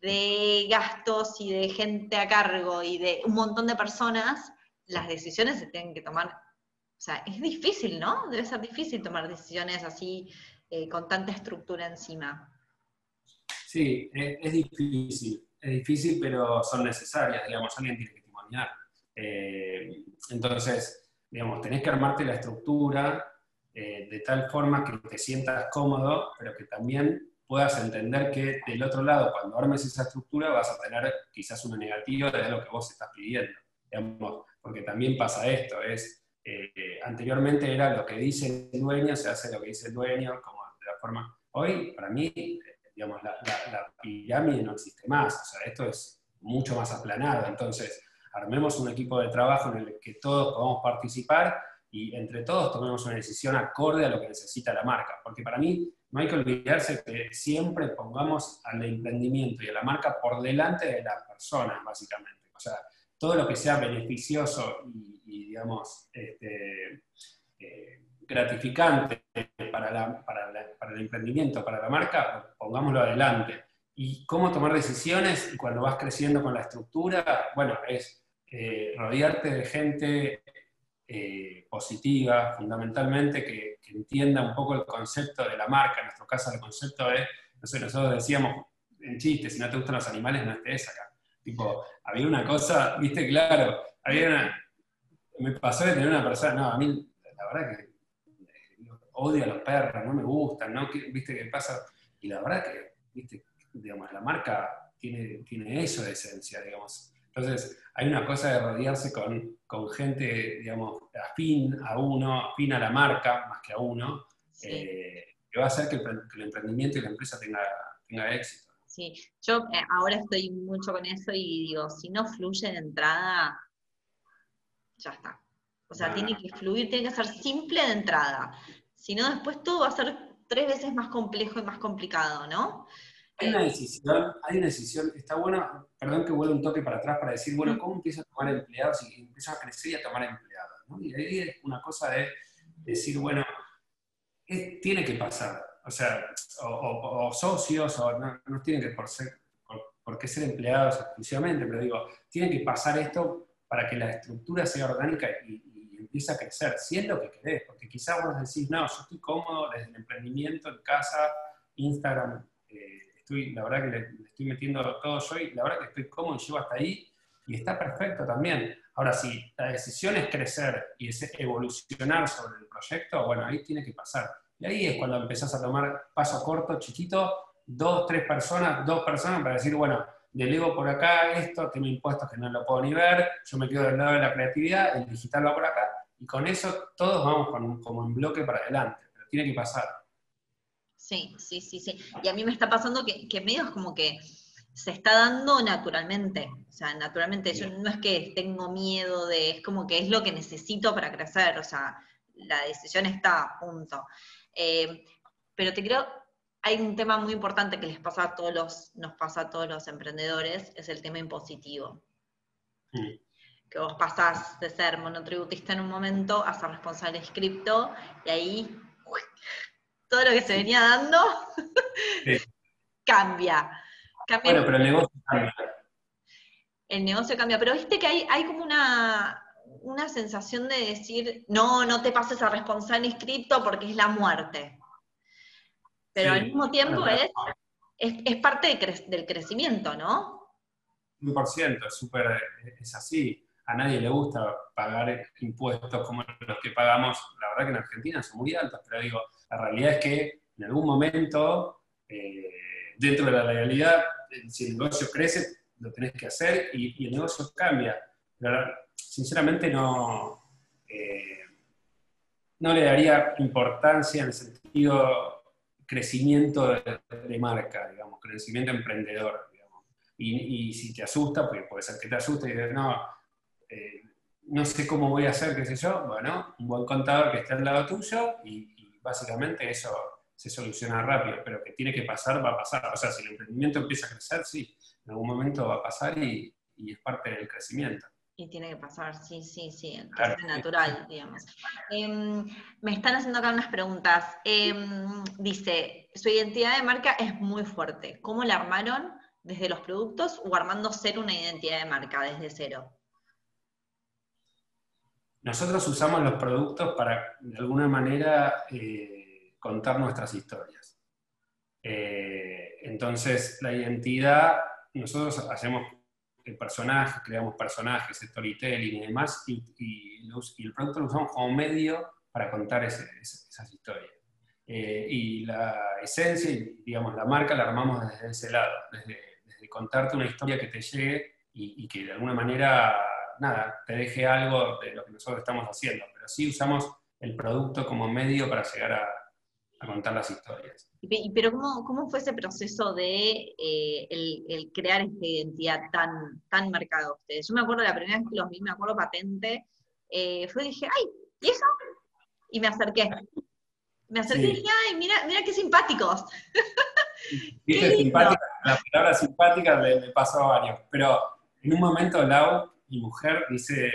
de gastos y de gente a cargo y de un montón de personas, las decisiones se tienen que tomar. O sea, es difícil, ¿no? Debe ser difícil tomar decisiones así, eh, con tanta estructura encima. Sí, es, difícil, es difícil, pero son necesarias, digamos, alguien tiene que testimoniar. Eh, entonces, digamos, tenés que armarte la estructura eh, de tal forma que te sientas cómodo, pero que también puedas entender que del otro lado, cuando armes esa estructura, vas a tener quizás una negativa de lo que vos estás pidiendo. Porque también pasa esto, es, eh, anteriormente era lo que dice el dueño, se hace lo que dice el dueño, como de la forma... Hoy, para mí, digamos, la, pirámide no existe más, o sea, esto es mucho más aplanado, entonces armemos un equipo de trabajo en el que todos podamos participar y entre todos tomemos una decisión acorde a lo que necesita la marca, porque para mí no hay que olvidarse que siempre pongamos al emprendimiento y a la marca por delante de las personas, básicamente, o sea, todo lo que sea beneficioso y, digamos, este, eh, gratificante para, el emprendimiento, para la marca, pongámoslo adelante. ¿Y cómo tomar decisiones cuando vas creciendo con la estructura? Bueno, es eh, rodearte de gente eh, positiva, fundamentalmente, que, entienda un poco el concepto de la marca. En nuestro caso, el concepto es, no sé, nosotros decíamos en chiste, si no te gustan los animales, no estés acá. Tipo, había una cosa, viste, claro, había una, me pasó de tener una persona, no, a mí, la verdad que odio a los perros, no me gustan, ¿no? ¿Viste qué pasa? Y la verdad que, ¿viste? Digamos, la marca tiene, tiene eso de esencia, digamos. Entonces, hay una cosa de rodearse con, con gente, digamos, afín a uno, afín a la marca, más que a uno, eh, que va a hacer que el, emprendimiento y la empresa tenga, tenga éxito. Sí, yo eh, ahora estoy mucho con eso y digo, si no fluye de entrada, ya está. O sea, tiene que fluir, tiene que ser simple de entrada. Si no, después todo va a ser tres veces más complejo y más complicado, ¿no? Hay una decisión, hay una decisión, está bueno, perdón que vuelva un toque para atrás para decir, bueno, ¿cómo empiezo a tomar empleados y empiezo a crecer y a tomar empleados? Y ahí es una cosa de decir, bueno, tiene que pasar, o sea, o, socios, o no, no, tienen que por, ser, qué ser empleados exclusivamente, pero digo, tiene que pasar esto para que la estructura sea orgánica y, empieza a crecer, si es lo que querés, porque quizás vos decís, no, yo estoy cómodo desde el emprendimiento en casa, Instagram, eh, estoy, la verdad que le, estoy metiendo todo yo y la verdad que estoy cómodo y llego hasta ahí y está perfecto también. Ahora, si la decisión es crecer y es evolucionar sobre el proyecto, bueno, ahí tiene que pasar. Y ahí es cuando empezás a tomar paso corto, chiquito, dos, tres personas, dos personas para decir, bueno, delego por acá esto, tengo impuestos que no lo puedo ni ver, yo me quedo del lado de la creatividad, el digital va por acá, y con eso todos vamos como en bloque para adelante, pero tiene que pasar. Sí, sí, sí, sí. Y a mí me está pasando que, que medio es como que se está dando naturalmente. O sea, naturalmente, yo no es que tengo miedo de, es como que es lo que necesito para crecer, o sea, la decisión está, punto. Eh, pero te creo, hay un tema muy importante que les pasa a todos los, nos pasa a todos los emprendedores, es el tema impositivo. Que vos pasás de ser monotributista en un momento a ser responsable de cripto, y ahí todo lo que se venía dando cambia. Bueno, pero el negocio cambia. El negocio cambia, pero viste que hay, hay como una, una sensación de decir, no, no te pases a responsable inscripto porque es la muerte. Pero al mismo tiempo es, es, parte del crecimiento, ¿no? 100%, es súper, es así. A nadie le gusta pagar impuestos como los que pagamos. La verdad que en Argentina son muy altos, pero digo, la realidad es que en algún momento, eh, dentro de la legalidad, si el negocio crece, lo tenés que hacer y, el negocio cambia. Pero, sinceramente no, eh, no le daría importancia en el sentido crecimiento de, marca, digamos, crecimiento emprendedor. Y, si te asusta, pues puede ser que te asuste y digas, no, eh, no sé cómo voy a hacer, qué sé yo, bueno, un buen contador que esté al lado tuyo y, y básicamente eso se soluciona rápido, pero que tiene que pasar, va a pasar. O sea, si el emprendimiento empieza a crecer, sí, en algún momento va a pasar y, es parte del crecimiento. Y tiene que pasar, sí, sí, sí, es natural, digamos. Em, me están haciendo acá unas preguntas. Em, dice, su identidad de marca es muy fuerte. ¿Cómo la armaron desde los productos o armando ser una identidad de marca desde cero? Nosotros usamos los productos para, de alguna manera, eh, contar nuestras historias. Eh, entonces, la identidad, nosotros hacemos personajes, creamos personajes, storytelling y demás, y, el producto lo usamos como medio para contar esas historias. Eh, y la esencia, y digamos, la marca la armamos desde ese lado, desde, contarte una historia que te llegue y, y, que de alguna manera, nada, te deje algo de lo que nosotros estamos haciendo, pero sí usamos el producto como medio para llegar a, a contar las historias. Pero ¿cómo, cómo fue ese proceso de eh, el, crear esta identidad tan, tan marcada a ustedes? Yo me acuerdo la primera vez que los vi, me acuerdo patente, eh, fue y dije, ay, ¿y eso? Y me acerqué. Me acerqué y dije, ay, mira, mira qué simpáticos. Qué simpática, la palabra simpática le, pasó a varios, pero en un momento Lau, mi mujer, dice,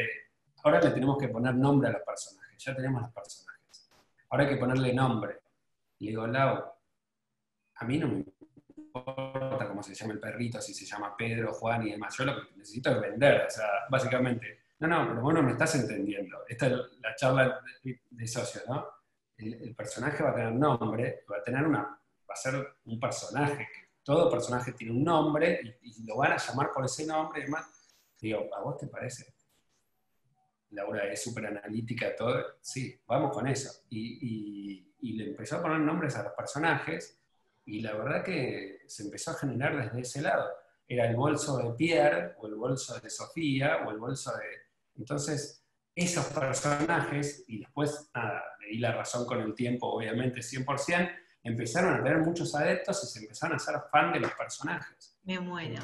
ahora le tenemos que poner nombre a los personajes, ya tenemos los personajes. Ahora hay que ponerle nombre. Le digo, Lau, a mí no me importa cómo se llama el perrito, si se llama Pedro, Juan y demás. Yo lo que necesito es vender, o sea, básicamente. No, no, pero vos no me estás entendiendo. Esta es la charla de, socios, ¿no? El, personaje va a tener nombre, va a tener una, va a ser un personaje, todo personaje tiene un nombre y, lo van a llamar por ese nombre y demás. Digo, ¿a vos te parece? Laura es súper analítica, todo. Sí, vamos con eso. y y le empezó a poner nombres a los personajes y la verdad que se empezó a generar desde ese lado. Era el bolso de Pierre o el bolso de Sofía o el bolso de... Entonces, esos personajes, y después, nada, le di la razón con el tiempo, obviamente 100%, empezaron a tener muchos adeptos y se empezaron a ser fan de los personajes. Me muero.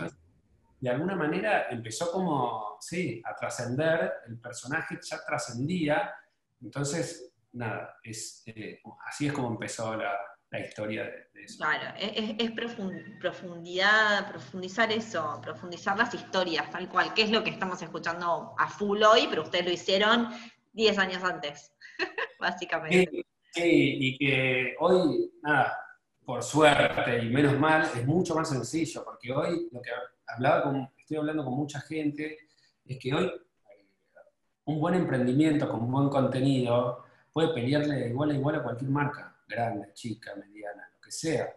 De alguna manera empezó como, sí, a trascender, el personaje ya trascendía, entonces nada, es, eh, así es como empezó la, historia de, eso. Claro, es, profundidad, profundizar eso, profundizar las historias, tal cual, que es lo que estamos escuchando a full hoy, pero ustedes lo hicieron 10 años antes, básicamente. Sí, y que hoy, nada, por suerte y menos mal, es mucho más sencillo, porque hoy lo que hablaba estoy hablando con mucha gente, es que hoy un buen emprendimiento con buen contenido puede pelearle de igual a igual a cualquier marca, grande, chica, mediana, lo que sea.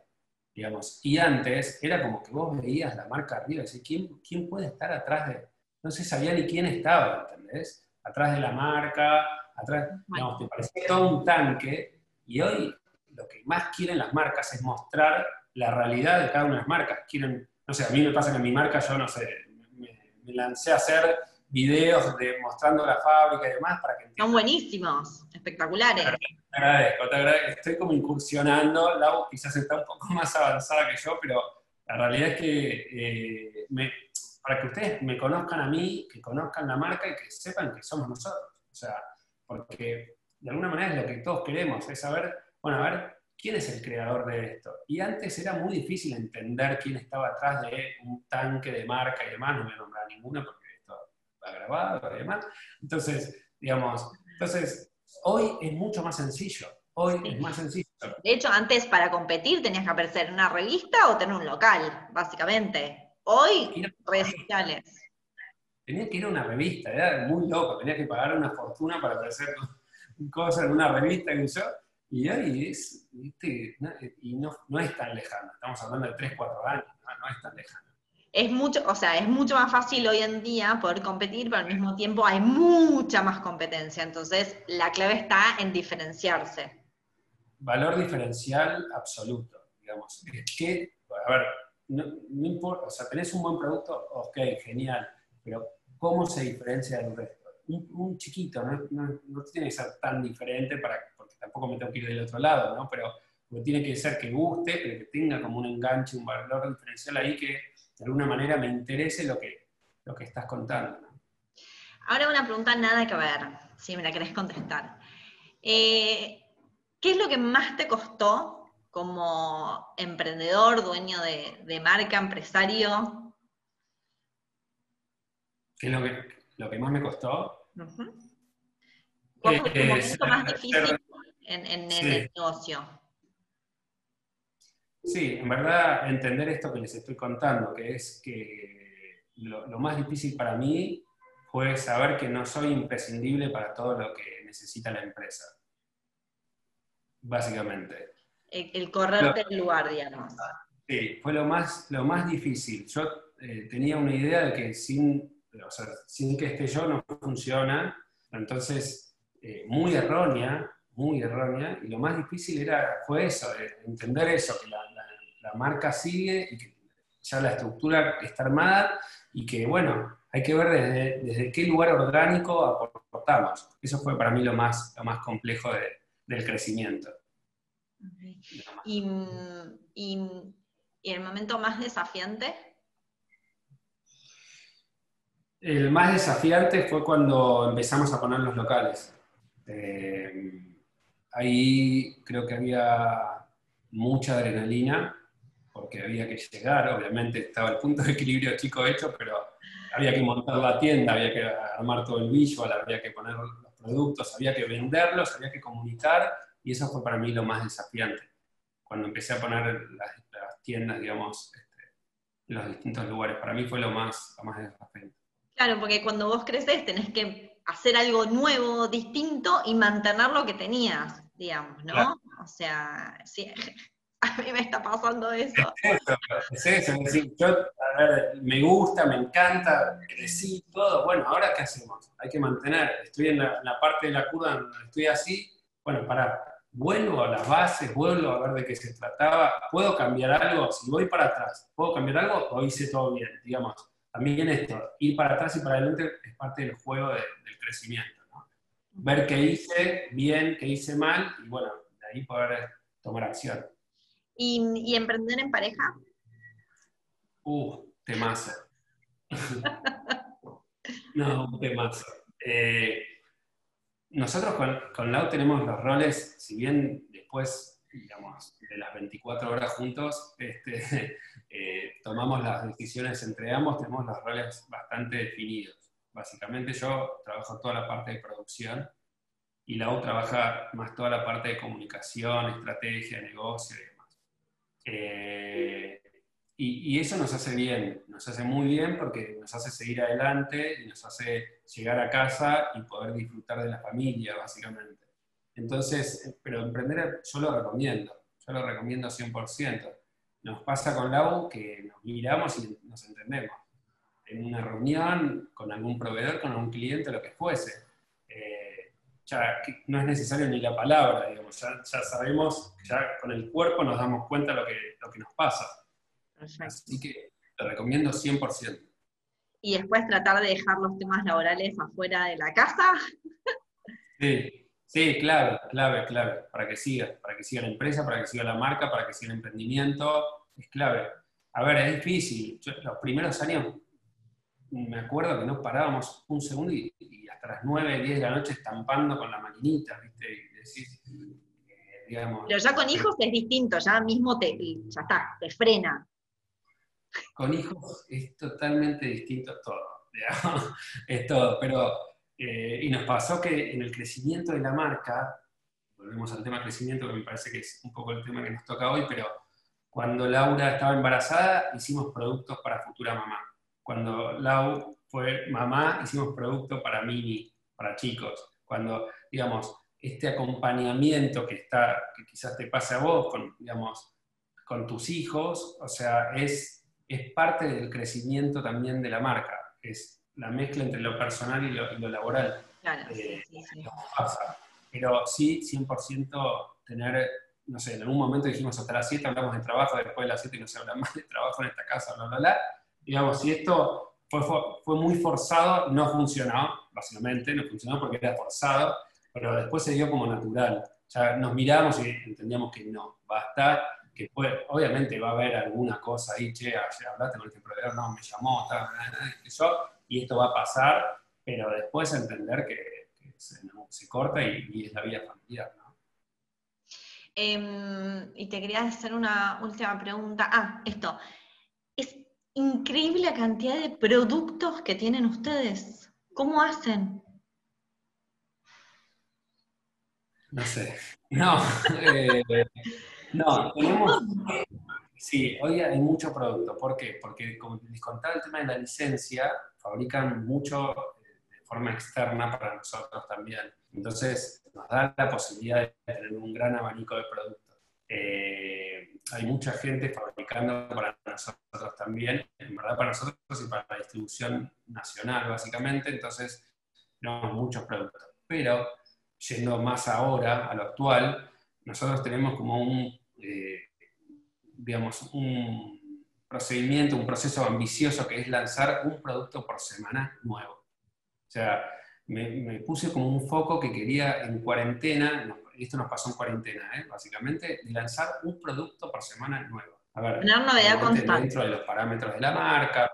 Digamos. Y antes era como que vos veías la marca arriba y decías, ¿quién, ¿quién puede estar atrás de...? No se sabía ni quién estaba, ¿entendés? Atrás de la marca, atrás... Digamos, te parecía todo un tanque y hoy lo que más quieren las marcas es mostrar la realidad de cada una de las marcas. Quieren, no sé, a mí me pasa que en mi marca yo, no sé, me, lancé a hacer videos de, mostrando la fábrica y demás para que Son buenísimos, espectaculares. Te agradezco, te agradezco. Estoy como incursionando, Lau quizás está un poco más avanzada que yo, pero la realidad es que eh, para que ustedes me conozcan a mí, que conozcan la marca y que sepan que somos nosotros. O sea, porque de alguna manera es lo que todos queremos, es saber bueno, a ver, ¿quién es el creador de esto? Y antes era muy difícil entender quién estaba atrás de un tanque de marca y demás, no me voy a nombrar ninguno porque esto va grabado y demás. Entonces, digamos, entonces, hoy es mucho más sencillo. Hoy es más sencillo. De hecho, antes para competir tenías que aparecer en una revista o tener un local, básicamente. Hoy, redes sociales. Tenía que ir a una revista, era muy loco, tenía que pagar una fortuna para aparecer cosas en una revista y yo y ahí es, y no, no, es tan lejano, estamos hablando de 3, 4 años, no, es tan lejano. Es mucho, o sea, es mucho más fácil hoy en día poder competir, pero al mismo tiempo hay mucha más competencia, entonces la clave está en diferenciarse. Valor diferencial absoluto, digamos. Es que, a ver, no, importa, o sea, tenés un buen producto, ok, genial, pero ¿cómo se diferencia del resto? Un, chiquito, no, no, tiene que ser tan diferente para tampoco me tengo que ir del otro lado, ¿no? Pero tiene que ser que guste, pero que tenga como un enganche, un valor diferencial ahí que de alguna manera me interese lo que, lo que estás contando. Ahora una pregunta nada que ver, si me la querés contestar. Eh, ¿Qué es lo que más te costó como emprendedor, dueño de, marca, empresario? ¿Qué es lo que, lo que más me costó? ¿Cuál fue tu eh, momento más difícil en, el negocio. Sí, en verdad entender esto que les estoy contando, que es que lo, más difícil para mí fue saber que no soy imprescindible para todo lo que necesita la empresa. Básicamente. El, correr del lugar, digamos. Sí, fue lo más, lo más difícil. Yo eh, tenía una idea de que sin, sin que esté yo no funciona, entonces eh, muy errónea, muy errónea, y lo más difícil era, fue eso, entender eso, que la, marca sigue y que ya la estructura está armada y que, bueno, hay que ver desde, desde qué lugar orgánico aportamos. Eso fue para mí lo más, lo más complejo del crecimiento. ¿Y, y, el momento más desafiante? El más desafiante fue cuando empezamos a poner los locales. Eh, ahí creo que había mucha adrenalina, porque había que llegar, obviamente estaba el punto de equilibrio chico hecho, pero había que montar la tienda, había que armar todo el visual, había que poner los productos, había que venderlos, había que comunicar, y eso fue para mí lo más desafiante. Cuando empecé a poner las, tiendas, digamos, este, en los distintos lugares, para mí fue lo más, lo más desafiante. Claro, porque cuando vos creces tenés que hacer algo nuevo, distinto y mantener lo que tenías digamos, ¿no? O sea, sí, a mí me está pasando eso. Es eso, es decir, yo, a ver, me gusta, me encanta, crecí, todo, bueno, ahora qué hacemos? Hay que mantener, estoy en la, parte de la curva donde estoy así, bueno, para, vuelvo a las bases, vuelvo a ver de qué se trataba, ¿puedo cambiar algo? Si voy para atrás, ¿puedo cambiar algo o hice todo bien? Digamos, también esto, ir para atrás y para adelante es parte del juego del crecimiento ver qué hice bien, qué hice mal, y bueno, de ahí poder tomar acción. ¿Y, emprender en pareja? Uh, temazo. no, un temazo. Eh, nosotros con, con Lau tenemos los roles, si bien después, digamos, de las 24 horas juntos, este, eh, tomamos las decisiones entre ambos, tenemos los roles bastante definidos. Básicamente yo trabajo toda la parte de producción y la otra trabaja más toda la parte de comunicación, estrategia, negocio y demás. Eh, y, eso nos hace bien, nos hace muy bien porque nos hace seguir adelante y nos hace llegar a casa y poder disfrutar de la familia, básicamente. Entonces, pero emprender yo lo recomiendo, yo lo recomiendo 100%. Nos pasa con Lau que nos miramos y nos entendemos. En una reunión, con algún proveedor, con algún cliente, lo que fuese. Eh, ya no es necesario ni la palabra, digamos, ya, sabemos, ya con el cuerpo nos damos cuenta lo que, lo que nos pasa. Así que lo recomiendo 100%. Y después tratar de dejar los temas laborales afuera de la casa. Sí, sí, clave, clave, clave, para que siga, para que siga la empresa, para que siga la marca, para que siga el emprendimiento, es clave. A ver, es difícil. los primeros años me acuerdo que no parábamos un segundo y, hasta las 9, 10 de la noche estampando con la maquinita, ¿viste? Y decís, eh, digamos, Pero ya con hijos es distinto, ya mismo te, ya está, te frena. Con hijos es totalmente distinto todo, digamos, es todo. Pero, eh, y nos pasó que en el crecimiento de la marca, volvemos al tema crecimiento, que me parece que es un poco el tema que nos toca hoy, pero cuando Laura estaba embarazada, hicimos productos para futura mamá. Cuando Lau fue mamá, hicimos productos para mini, para chicos. Cuando, digamos, este acompañamiento que, está, que quizás te pase a vos con, digamos, con tus hijos, o sea, es es parte del crecimiento también de la marca, es la mezcla entre lo personal y lo, laboral. Claro, eh, sí, sí, Pero sí, 100% tener, no sé, en algún momento dijimos hasta las 7 hablamos de trabajo, después de las 7 no se habla más de trabajo en esta casa, bla, bla, bla. Digamos, si esto fue, fue, muy forzado, no funcionó, básicamente, no funcionó porque era forzado, pero después se dio como natural. Ya nos miramos y entendíamos que no, basta que obviamente va a haber alguna cosa ahí, che, ayer hablaste con este proveedor, no, me llamó, y esto va a pasar, pero después entender que, se, corta y, es la vida familiar, ¿no? Em, y te quería hacer una última pregunta. Ah, esto. Es increíble la cantidad de productos que tienen ustedes. ¿Cómo hacen? No sé. No. Eh, no, tenemos. Sí, hoy hay mucho producto. ¿Por qué? Porque, como les contaba, el tema de la licencia, fabrican mucho eh, de forma externa para nosotros también. Entonces, nos da la posibilidad de tener un gran abanico de productos. Eh, hay mucha gente fabricando para nosotros también, en verdad para nosotros y para la distribución nacional, básicamente. Entonces, tenemos muchos productos. Pero, yendo más ahora a lo actual, nosotros tenemos como un eh, digamos, un procedimiento, un proceso ambicioso que es lanzar un producto por semana nuevo. O sea, me, puse como un foco que quería en cuarentena, y esto nos pasó en cuarentena, ¿eh? básicamente, de lanzar un producto por semana nuevo. A ver, Tener novedad constante. Dentro de los parámetros de la marca.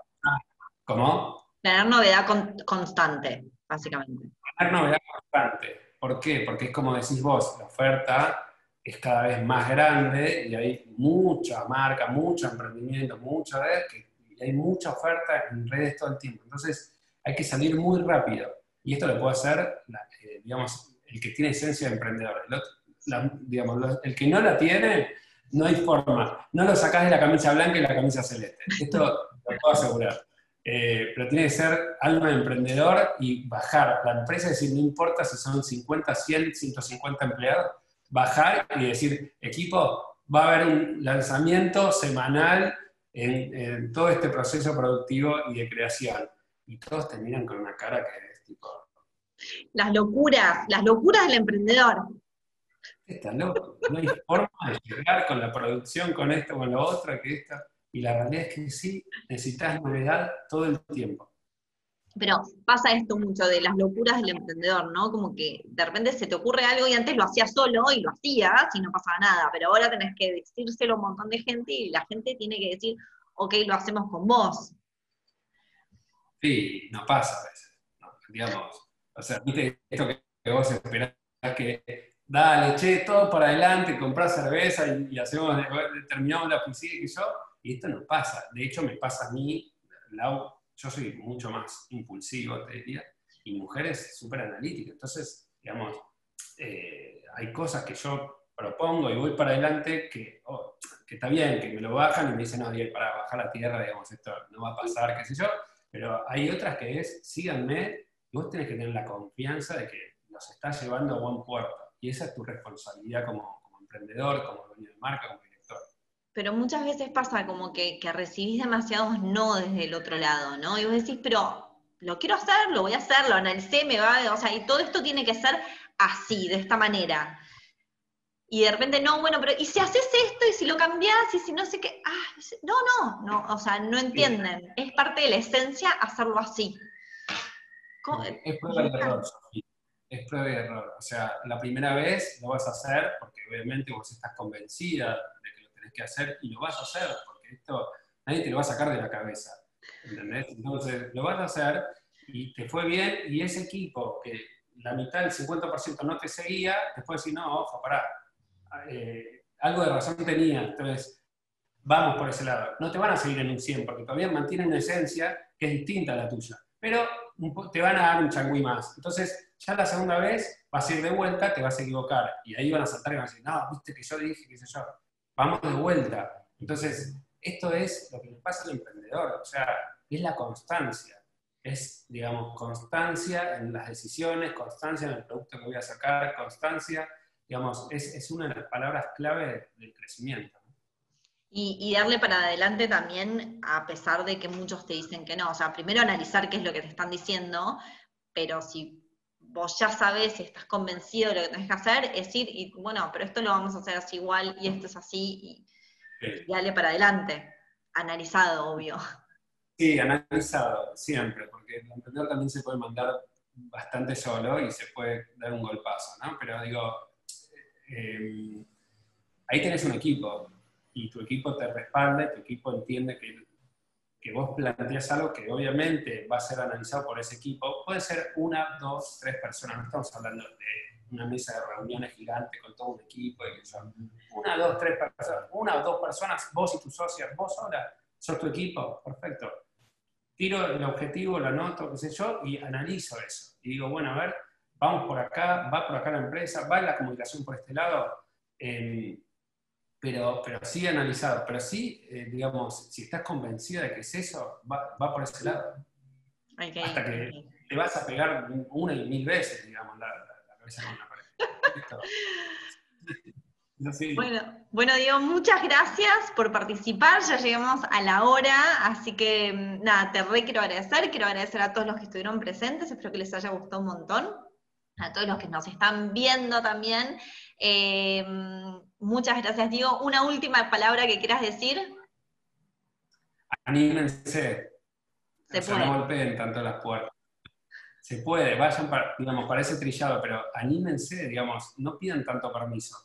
¿Cómo? Tener novedad constante, básicamente. Tener novedad constante. ¿Por qué? Porque es como decís vos, la oferta es cada vez más grande y hay mucha marca, mucho emprendimiento, mucha red, y hay mucha oferta en redes todo el tiempo. Entonces hay que salir muy rápido. Y esto lo puede hacer, eh, digamos, el que tiene esencia de emprendedor. El, digamos, el que no la tiene, no hay forma. No lo sacás de la camisa blanca y la camisa celeste. Esto lo puedo asegurar. Eh, pero tiene que ser alma de emprendedor y bajar la empresa, es decir, no importa si son 50, 100, 150 empleados, bajar y decir, equipo, va a haber un lanzamiento semanal en, todo este proceso productivo y de creación. Y todos terminan con una cara que es tipo... Las locuras, las locuras del emprendedor. Está loco, no hay forma de llegar con la producción, con esto, con lo otro, que esta. Y la realidad es que sí, necesitas novedad todo el tiempo. Pero pasa esto mucho de las locuras del emprendedor, ¿no? Como que de repente se te ocurre algo y antes lo hacías solo y lo hacías y no pasaba nada, pero ahora tenés que decírselo a un montón de gente y la gente tiene que decir, ok, lo hacemos con vos. Sí, no pasa a veces, digamos. O sea, viste esto que vos esperás que, dale, che, todo para adelante, comprás cerveza y, hacemos, terminamos la piscina y yo, y esto no pasa. De hecho, me pasa a mí, Lau, yo soy mucho más impulsivo, te diría, y mujeres súper analíticas. Entonces, digamos, eh, hay cosas que yo propongo y voy para adelante que, oh, que está bien, que me lo bajan y me dicen, no, Diego, para bajar la tierra, digamos, esto no va a pasar, qué sé yo, pero hay otras que es, síganme, vos tenés que tener la confianza de que los estás llevando a buen puerto, y esa es tu responsabilidad como, emprendedor, como dueño de marca, como. Pero muchas veces pasa como que, que recibís demasiados no desde el otro lado, ¿no? Y vos decís, pero lo quiero hacer, lo voy a hacer, lo analicé, me va, o sea, y todo esto tiene que ser así, de esta manera y de repente, no, bueno, pero ¿y si haces esto y si lo cambias y si no sé qué? Ah, no, no, no, o sea, no entienden. Es parte de la esencia hacerlo así. Es prueba de error, Es prueba de error. O sea, la primera vez lo vas a hacer porque obviamente vos estás convencida de que hacer y lo vas a hacer porque esto nadie te lo va a sacar de la cabeza. Entonces, lo vas a hacer y te fue bien y ese equipo que la mitad, el 50% no te seguía, después decir, no, ojo, pará, eh, algo de razón tenía, entonces vamos por ese lado. No te van a seguir en un 100, porque todavía mantienen una esencia que es distinta a la tuya, pero te van a dar un changüí más. Entonces, ya la segunda vez vas a ir de vuelta, te vas a equivocar, y ahí van a saltar y van a decir, no, viste que yo dije, qué sé yo, vamos de vuelta. Entonces, esto es lo que le pasa al emprendedor, o sea, es la constancia. Es, digamos, constancia en las decisiones, constancia en el producto que voy a sacar, constancia digamos, es, una de las palabras clave del crecimiento. Y, darle para adelante también, a pesar de que muchos te dicen que no. O sea, primero analizar qué es lo que te están diciendo, pero si vos ya sabes, y estás convencido de lo que tenés que hacer, es ir y, bueno, pero esto lo vamos a hacer así igual y esto es así, y, darle para adelante. Analizado, obvio. Sí, analizado, siempre, porque el emprendedor también se puede mandar bastante solo y se puede dar un golpazo, ¿no? Pero digo, eh, ahí tenés un equipo y tu equipo te respalda, tu equipo entiende que, que vos planteas algo que obviamente va a ser analizado por ese equipo. Puede ser una, dos, tres personas, no estamos hablando de una mesa de reuniones gigante con todo un equipo, una, dos, tres personas, una o dos personas, vos y tus socios, vos sola, sos tu equipo, perfecto. Tiro el objetivo, lo anoto, qué sé yo, y analizo eso. Y digo, bueno, a ver, vamos por acá, va por acá la empresa, va la comunicación por este lado, em, pero, pero sí analizado, pero sí, eh, digamos, si estás convencida de que es eso, va, por ese lado. Hasta que te vas a pegar una y mil veces, digamos, la, cabeza con la pared. Bueno, bueno, Diego, muchas gracias por participar. Ya llegamos a la hora, así que mm, nada, te re quiero agradecer. Quiero agradecer a todos los que estuvieron presentes. Espero que les haya gustado un montón a todos los que nos están viendo también. Eh, muchas gracias, Diego. Una última palabra que quieras decir. Anímense. Se puede. No golpeen tanto las puertas. Se puede, vayan, para, digamos, parece trillado, pero anímense, digamos, no pidan tanto permiso.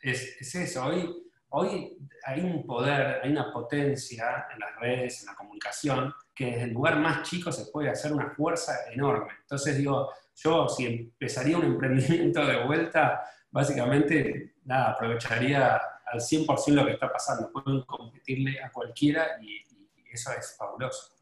es, eso, hoy, hoy hay un poder, hay una potencia en las redes, en la comunicación, que desde el lugar más chico se puede hacer una fuerza enorme. Entonces digo, yo si empezaría un emprendimiento de vuelta, básicamente, nada, aprovecharía al 100% lo que está pasando. Pueden competirle a cualquiera y, eso es fabuloso.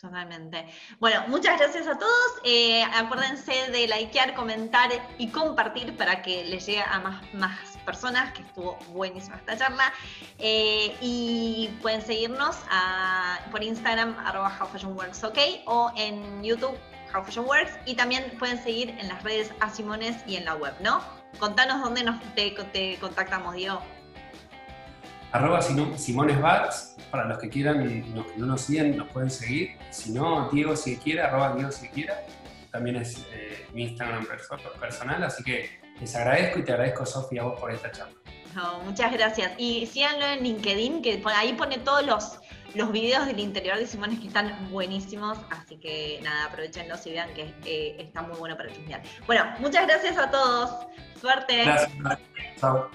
Totalmente. Bueno, muchas gracias a todos. Eh, acuérdense de likear, comentar y compartir para que les llegue a más, más personas, que estuvo buenísima esta charla. Eh, y pueden seguirnos por Instagram, arroba Works, ok, o en YouTube How Works y también pueden seguir en las redes a Simones y en la web, ¿no? Contanos dónde nos, te, contactamos, Diego. Arroba Simones para los que quieran, los que no nos siguen, nos pueden seguir. Si no, Diego si quiere, arroba Diego si quiera. También es eh, mi Instagram personal, así que les agradezco y te agradezco, Sofía, a vos por esta charla. muchas gracias. Y síganlo en LinkedIn, que ahí pone todos los los videos del interior de Simones que están buenísimos, así que nada, aprovechenlos y vean que eh, está muy bueno para chusmear. Bueno, muchas gracias a todos. Suerte. Gracias. Chao.